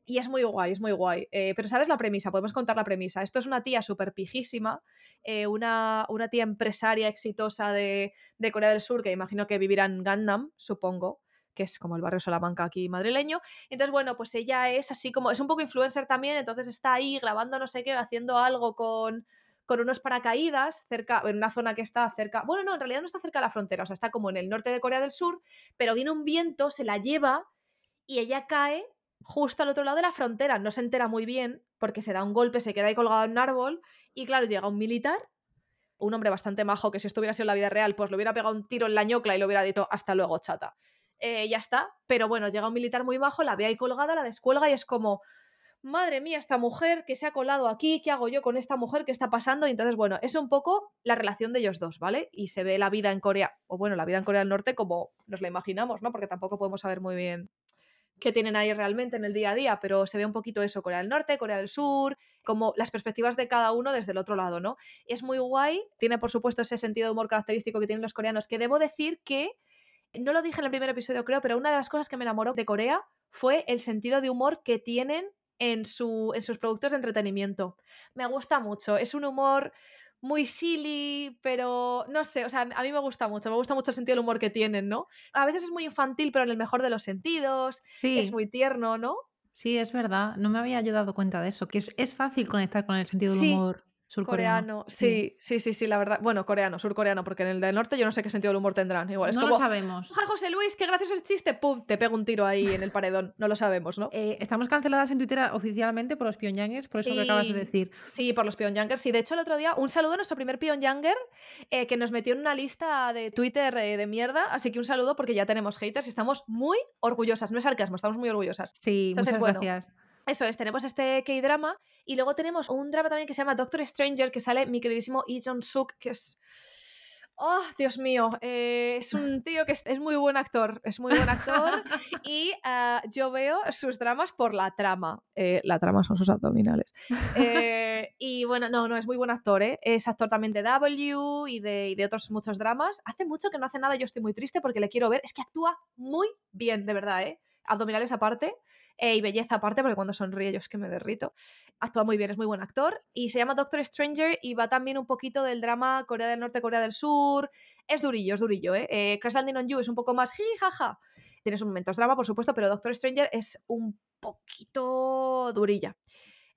Y es muy guay, es muy guay. Eh, pero ¿sabes la premisa? Podemos contar la premisa. Esto es una tía súper pijísima, eh, una, una tía empresaria exitosa de, de Corea del Sur, que imagino que vivirá en Gangnam, supongo, que es como el barrio Salamanca aquí madrileño. Entonces, bueno, pues ella es así como, es un poco influencer también, entonces está ahí grabando no sé qué, haciendo algo con, con unos paracaídas cerca, en una zona que está cerca, bueno, no, en realidad no está cerca de la frontera, o sea, está como en el norte de Corea del Sur, pero viene un viento, se la lleva y ella cae justo al otro lado de la frontera. No se entera muy bien porque se da un golpe, se queda ahí colgado en un árbol y claro, llega un militar, un hombre bastante majo que si esto hubiera sido la vida real, pues le hubiera pegado un tiro en la ñocla y le hubiera dicho hasta luego, chata. Eh, ya está, pero bueno, llega un militar muy majo, la ve ahí colgada, la descuelga y es como, madre mía, esta mujer que se ha colado aquí, ¿qué hago yo con esta mujer? ¿Qué está pasando? Y entonces, bueno, es un poco la relación de ellos dos, ¿vale? Y se ve la vida en Corea, o bueno, la vida en Corea del Norte como nos la imaginamos, ¿no? Porque tampoco podemos saber muy bien qué tienen ahí realmente en el día a día, pero se ve un poquito eso, Corea del Norte, Corea del Sur, como las perspectivas de cada uno desde el otro lado, ¿no? Es muy guay, tiene por supuesto ese sentido de humor característico que tienen los coreanos, que debo decir que, no lo dije en el primer episodio creo, pero una de las cosas que me enamoró de Corea fue el sentido de humor que tienen en, su, en sus productos de entretenimiento. Me gusta mucho, es un humor muy silly, pero no sé, o sea, a mí me gusta mucho, me gusta mucho el sentido del humor que tienen, ¿no? A veces es muy infantil, pero en el mejor de los sentidos, es Sí, muy tierno, ¿no? sí, es verdad. No me había yo dado cuenta de eso, que es es fácil conectar con el sentido del Sí, humor surcoreano. coreano, Sí. sí, sí, sí, la verdad. Bueno, coreano, surcoreano, porque en el del norte yo no sé qué sentido del humor tendrán. Igual es No lo sabemos. ¡Ja, José Luis, qué gracioso el chiste! ¡Pum! Te pego un tiro ahí en el paredón. No lo sabemos, ¿no? Eh, estamos canceladas en Twitter oficialmente por los pyongyangers, por eso que acabas de decir. sí, por los Pyongyangers. Sí, de hecho, el otro día, un saludo a nuestro primer Pyongyanger, eh, que nos metió en una lista de Twitter eh, de mierda. Así que un saludo porque ya tenemos haters y estamos muy orgullosas. No es sarcasmo, estamos muy orgullosas. Sí, Entonces, muchas bueno, gracias. Eso es, tenemos este K-drama y luego tenemos un drama también que se llama Doctor Stranger, que sale mi queridísimo Lee Jong-suk, que es... Oh, Dios mío, eh, es un tío que es, es muy buen actor, es muy buen actor y ah, yo veo sus dramas por la trama. Eh, la trama son sus abdominales. Eh, y bueno, no, no, es muy buen actor, ¿eh? Es actor también de W y de, y de otros muchos dramas. Hace mucho que no hace nada, yo estoy muy triste porque le quiero ver. Es que actúa muy bien, de verdad, ¿eh? Abdominales aparte. Eh, y belleza aparte, porque cuando sonríe yo es que me derrito. Actúa muy bien, es muy buen actor. Y se llama Doctor Stranger y va también un poquito del drama Corea del Norte, Corea del Sur. Es durillo, es durillo, ¿eh? eh Crash Landing on You es un poco más jiji, jaja. Tienes un momentos drama, por supuesto, pero Doctor Stranger es un poquito durilla.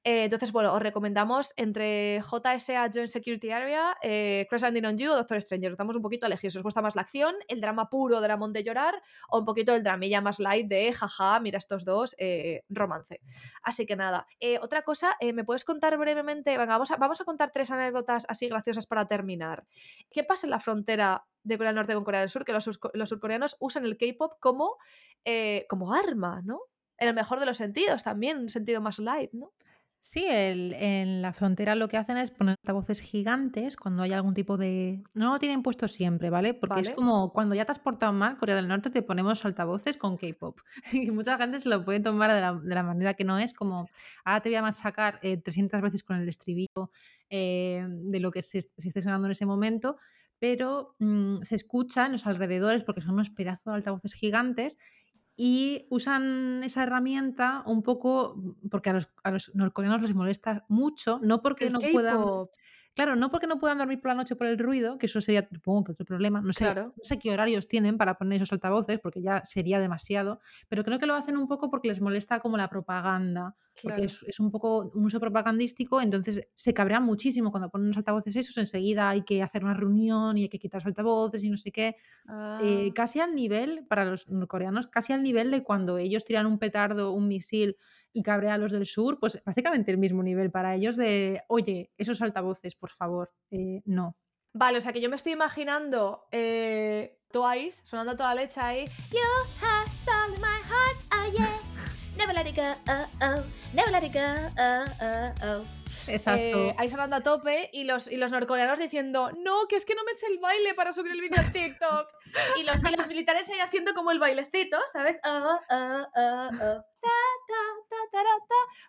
Eh, entonces, bueno, os recomendamos entre JSA Joint Security Area, eh, Crash Landing on You o Doctor Stranger. Os damos un poquito a elegir si os gusta más la acción, el drama puro, dramón de llorar, o un poquito el dramilla más light de jaja, mira estos dos, eh, romance. Así que nada. Eh, otra cosa, ¿me puedes contar brevemente? Venga, vamos a, contar tres anécdotas así graciosas para terminar. ¿Qué pasa en la frontera de Corea del Norte con Corea del Sur? Que los, los surcoreanos usan el K-pop como, como arma, ¿no? En el mejor de los sentidos también, un sentido más light, ¿no? Sí, el en la frontera lo que hacen es poner altavoces gigantes cuando hay algún tipo de no lo tienen puesto siempre, ¿vale? Porque es Vale. como cuando ya te has portado mal, Corea del Norte te ponemos altavoces con K-pop. Y mucha gente se lo puede tomar de la de la manera que no es, como ahora te voy a machacar, eh, 300 veces con el estribillo, eh, de lo que se se esté sonando en ese momento, pero, mm, se escucha en los alrededores porque son unos pedazos de altavoces gigantes y usan esa herramienta un poco, mm, porque a los a los norcoreanos les molesta mucho, no porque El no puedan. Claro, no porque no puedan dormir por la noche por el ruido, que eso sería, supongo que otro problema, no sé Claro. no sé qué horarios tienen para poner esos altavoces, porque ya sería demasiado, pero creo que lo hacen un poco porque les molesta como la propaganda, porque es es un poco un uso propagandístico, entonces se cabrean muchísimo cuando ponen los altavoces esos, enseguida hay que hacer una reunión y hay que quitar los altavoces y no sé qué. Eh, Ah. casi al nivel, para los norcoreanos, casi al nivel de cuando ellos tiran un petardo, un misil y cabrea a los del sur, pues prácticamente el mismo nivel para ellos de: "Oye, esos altavoces, por favor, eh, no". Vale, o sea, que yo me estoy imaginando, eh, Twice sonando toda leche ahí. You have stolen my heart, oh yeah. Never let it go, oh oh. Never let it go, oh oh oh. Exacto. Eh, ahí sonando a tope y los, y los norcoreanos diciendo, no, que es que no me sé el baile para subir el vídeo a TikTok. y, los, y los militares ahí haciendo como el bailecito, ¿sabes? Oh, oh, oh, oh.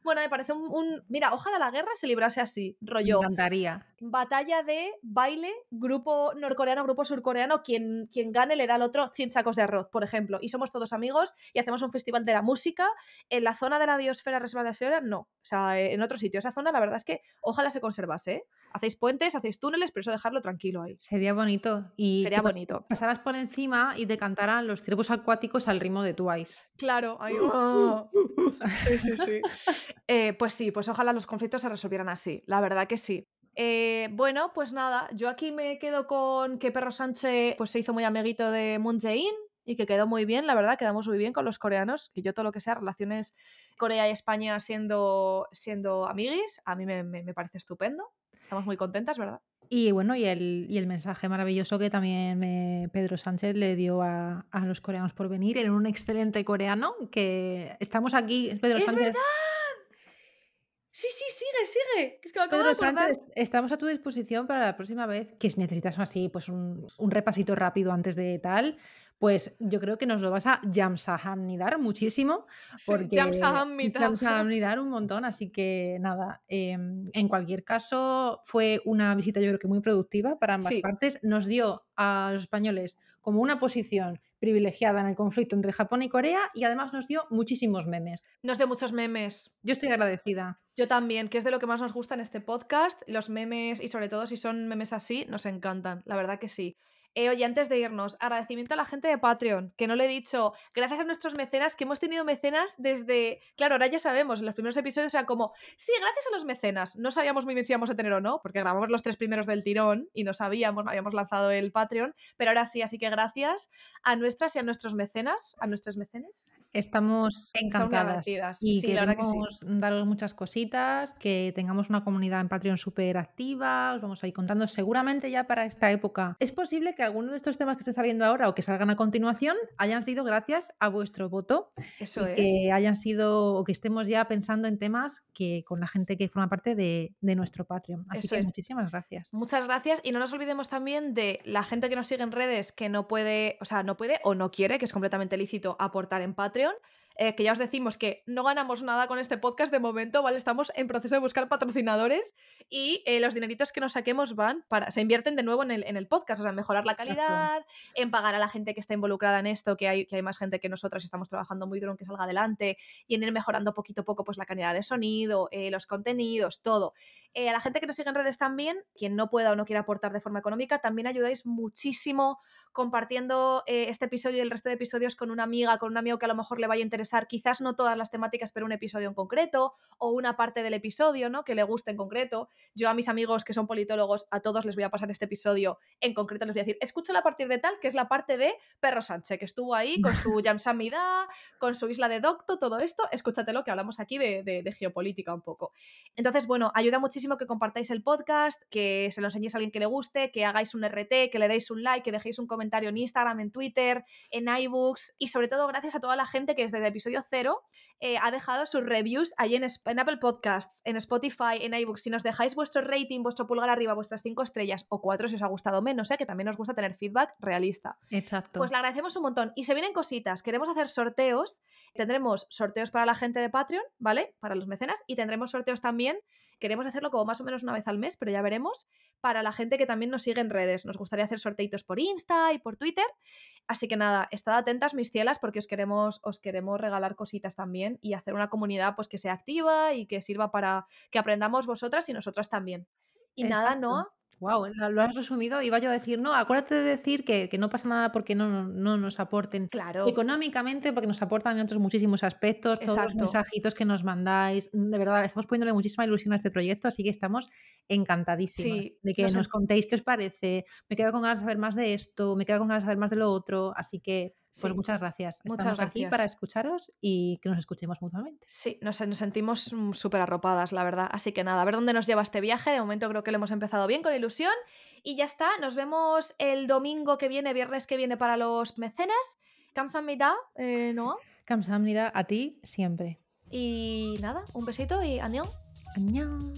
Bueno, me parece un, un- Mira, ojalá la guerra se librase así, Me rollo. encantaría. Batalla de baile, grupo norcoreano, grupo surcoreano, quien, quien gane le da al otro 100 sacos de arroz, por ejemplo. Y somos todos amigos y hacemos un festival de la música. En la zona de la biosfera, reserva de la biosfera, no. O sea, en otro sitio. Esa zona, la verdad es que ojalá se conservase. ¿eh? Hacéis puentes, hacéis túneles, pero eso dejarlo tranquilo ahí. Sería bonito. Y Sería bonito. pasaras por encima y te cantaran los ciervos acuáticos al ritmo de Twice. Claro, ahí. oh. Sí, sí, sí. Eh, pues sí, pues ojalá los conflictos se resolvieran así. La verdad que sí. Eh, bueno, pues nada, yo aquí me quedo con que Perro Sánchez pues, se hizo muy amiguito de Moon Jae-in y que quedó muy bien, la verdad, quedamos muy bien con los coreanos, que yo todo lo que sea relaciones Corea y España siendo, siendo amiguis, a mí me, me- me parece estupendo. Estamos muy contentas, ¿verdad? Y bueno, y el, y el mensaje maravilloso que también me- Pedro Sánchez le dio a, a los coreanos por venir en un excelente coreano, que estamos aquí, Pedro ¡Es Sánchez. verdad! Sí, sí, sigue, sigue. Es que me acabo Pedro de. Sánchez, estamos a tu disposición para la próxima vez que si necesitas así, pues un, un repasito rápido antes de tal, pues yo creo que nos lo vas a jamsahamnidar muchísimo, Sí, porque Jamsahamnida. jamsahamnidar un montón, así que nada, em, en cualquier caso fue una visita yo creo que muy productiva para ambas Sí. partes, nos dio a los españoles como una posición privilegiada en el conflicto entre Japón y Corea y además nos dio muchísimos memes. Nos dio muchos memes. Yo estoy agradecida. Yo también, que es de lo que más nos gusta en este podcast. Los memes, y sobre todo si son memes así, nos encantan. La verdad que sí. Eh, oye, antes de irnos, agradecimiento a la gente de Patreon, que no le he dicho, gracias a nuestros mecenas, que hemos tenido mecenas desde. Claro, ahora ya sabemos, en los primeros episodios era como, sí, gracias a los mecenas. No sabíamos muy bien si íbamos a tener o no, porque grabamos los tres primeros del tirón y no sabíamos, no habíamos lanzado el Patreon, pero ahora sí, así que gracias a nuestras y a nuestros mecenas, a nuestros mecenas. Estamos encantadas agradecidas. y Sí, la verdad que sí. queremos daros muchas cositas, que tengamos una comunidad en Patreon súper activa, os vamos a ir contando seguramente ya para esta época. Es posible que alguno de estos temas que esté saliendo ahora o que salgan a continuación hayan sido gracias a vuestro voto Eso y es. que hayan sido o que estemos ya pensando en temas que con la gente que forma parte de, de nuestro Patreon. Así Eso que es. muchísimas gracias. Muchas gracias y no nos olvidemos también de la gente que nos sigue en redes que no puede, o sea, no puede o no quiere, que es completamente lícito aportar en Patreon. Patreon eh, que ya os decimos que no ganamos nada con este podcast de momento, ¿vale? Estamos en proceso de buscar patrocinadores y eh, los dineritos que nos saquemos van para, se invierten de nuevo en el, en el podcast, o sea, en mejorar la calidad, en pagar a la gente que está involucrada en esto, que hay, que hay más gente que nosotras y estamos trabajando muy duro en que salga adelante y en ir mejorando poquito a poco pues la calidad de sonido, eh, los contenidos, todo. Eh, a la gente que nos sigue en redes también, quien no pueda o no quiera aportar de forma económica, también ayudáis muchísimo compartiendo eh, este episodio y el resto de episodios con una amiga, con un amigo que a lo mejor le vaya a interesar, quizás no todas las temáticas, pero un episodio en concreto o una parte del episodio, ¿no? Que le guste en concreto. Yo a mis amigos que son politólogos, a todos les voy a pasar este episodio en concreto, les voy a decir, escúchala a partir de tal, que es la parte de Perro Sánchez, que estuvo ahí con su Yamsamida, con su isla de Docto, todo esto, escúchatelo, que hablamos aquí de, de- de geopolítica un poco. Entonces, bueno, ayuda muchísimo que compartáis el podcast, que se lo enseñéis a alguien que le guste, que hagáis un RT, que le deis un like, que dejéis un comentario en Instagram, en Twitter, en iBooks y sobre todo gracias a toda la gente que desde episodio cero eh, ha dejado sus reviews ahí en, Apple Podcasts, en Spotify, en iBooks. Si nos dejáis vuestro rating, vuestro pulgar arriba, vuestras cinco estrellas o cuatro si os ha gustado menos, ¿eh? que también nos gusta tener feedback realista. Exacto. Pues le agradecemos un montón. Y se vienen cositas. Queremos hacer sorteos. Tendremos sorteos para la gente de Patreon, ¿vale? Para los mecenas. Y tendremos sorteos también. Queremos hacerlo como más o menos una vez al mes, pero ya veremos. Para la gente que también nos sigue en redes. Nos gustaría hacer sorteitos por Insta y por Twitter. Así que nada, estad atentas, mis cielas, porque os queremos, os queremos regalar cositas también y hacer una comunidad pues que sea activa y que sirva para que aprendamos vosotras y nosotras también. Y nada, Noa. Wow, lo has resumido. Iba yo a decir, no, acuérdate de decir que, que no pasa nada porque no, no, no nos aporten Claro, económicamente, porque nos aportan en otros muchísimos aspectos, todos los exacto. mensajitos que nos mandáis. De verdad, estamos poniéndole muchísima ilusión a este proyecto, así que estamos encantadísimas Sí, de que nos nos en contéis qué os parece. Me quedo con ganas de saber más de esto, me quedo con ganas de saber más de lo otro. Así que, pues muchas gracias. muchas Estamos aquí para gracias. escucharos y que nos escuchemos mutuamente. Sí, nos, nos sentimos mm, súper arropadas, la verdad. Así que nada, a ver dónde nos lleva este viaje. De momento creo que lo hemos empezado bien, con ilusión. Y ya está, nos vemos el domingo que viene, viernes que viene para los mecenas. Kamsahamnida, eh, Noa. Kamsahamnida, a ti siempre. Y nada, un besito y adiós. Añón.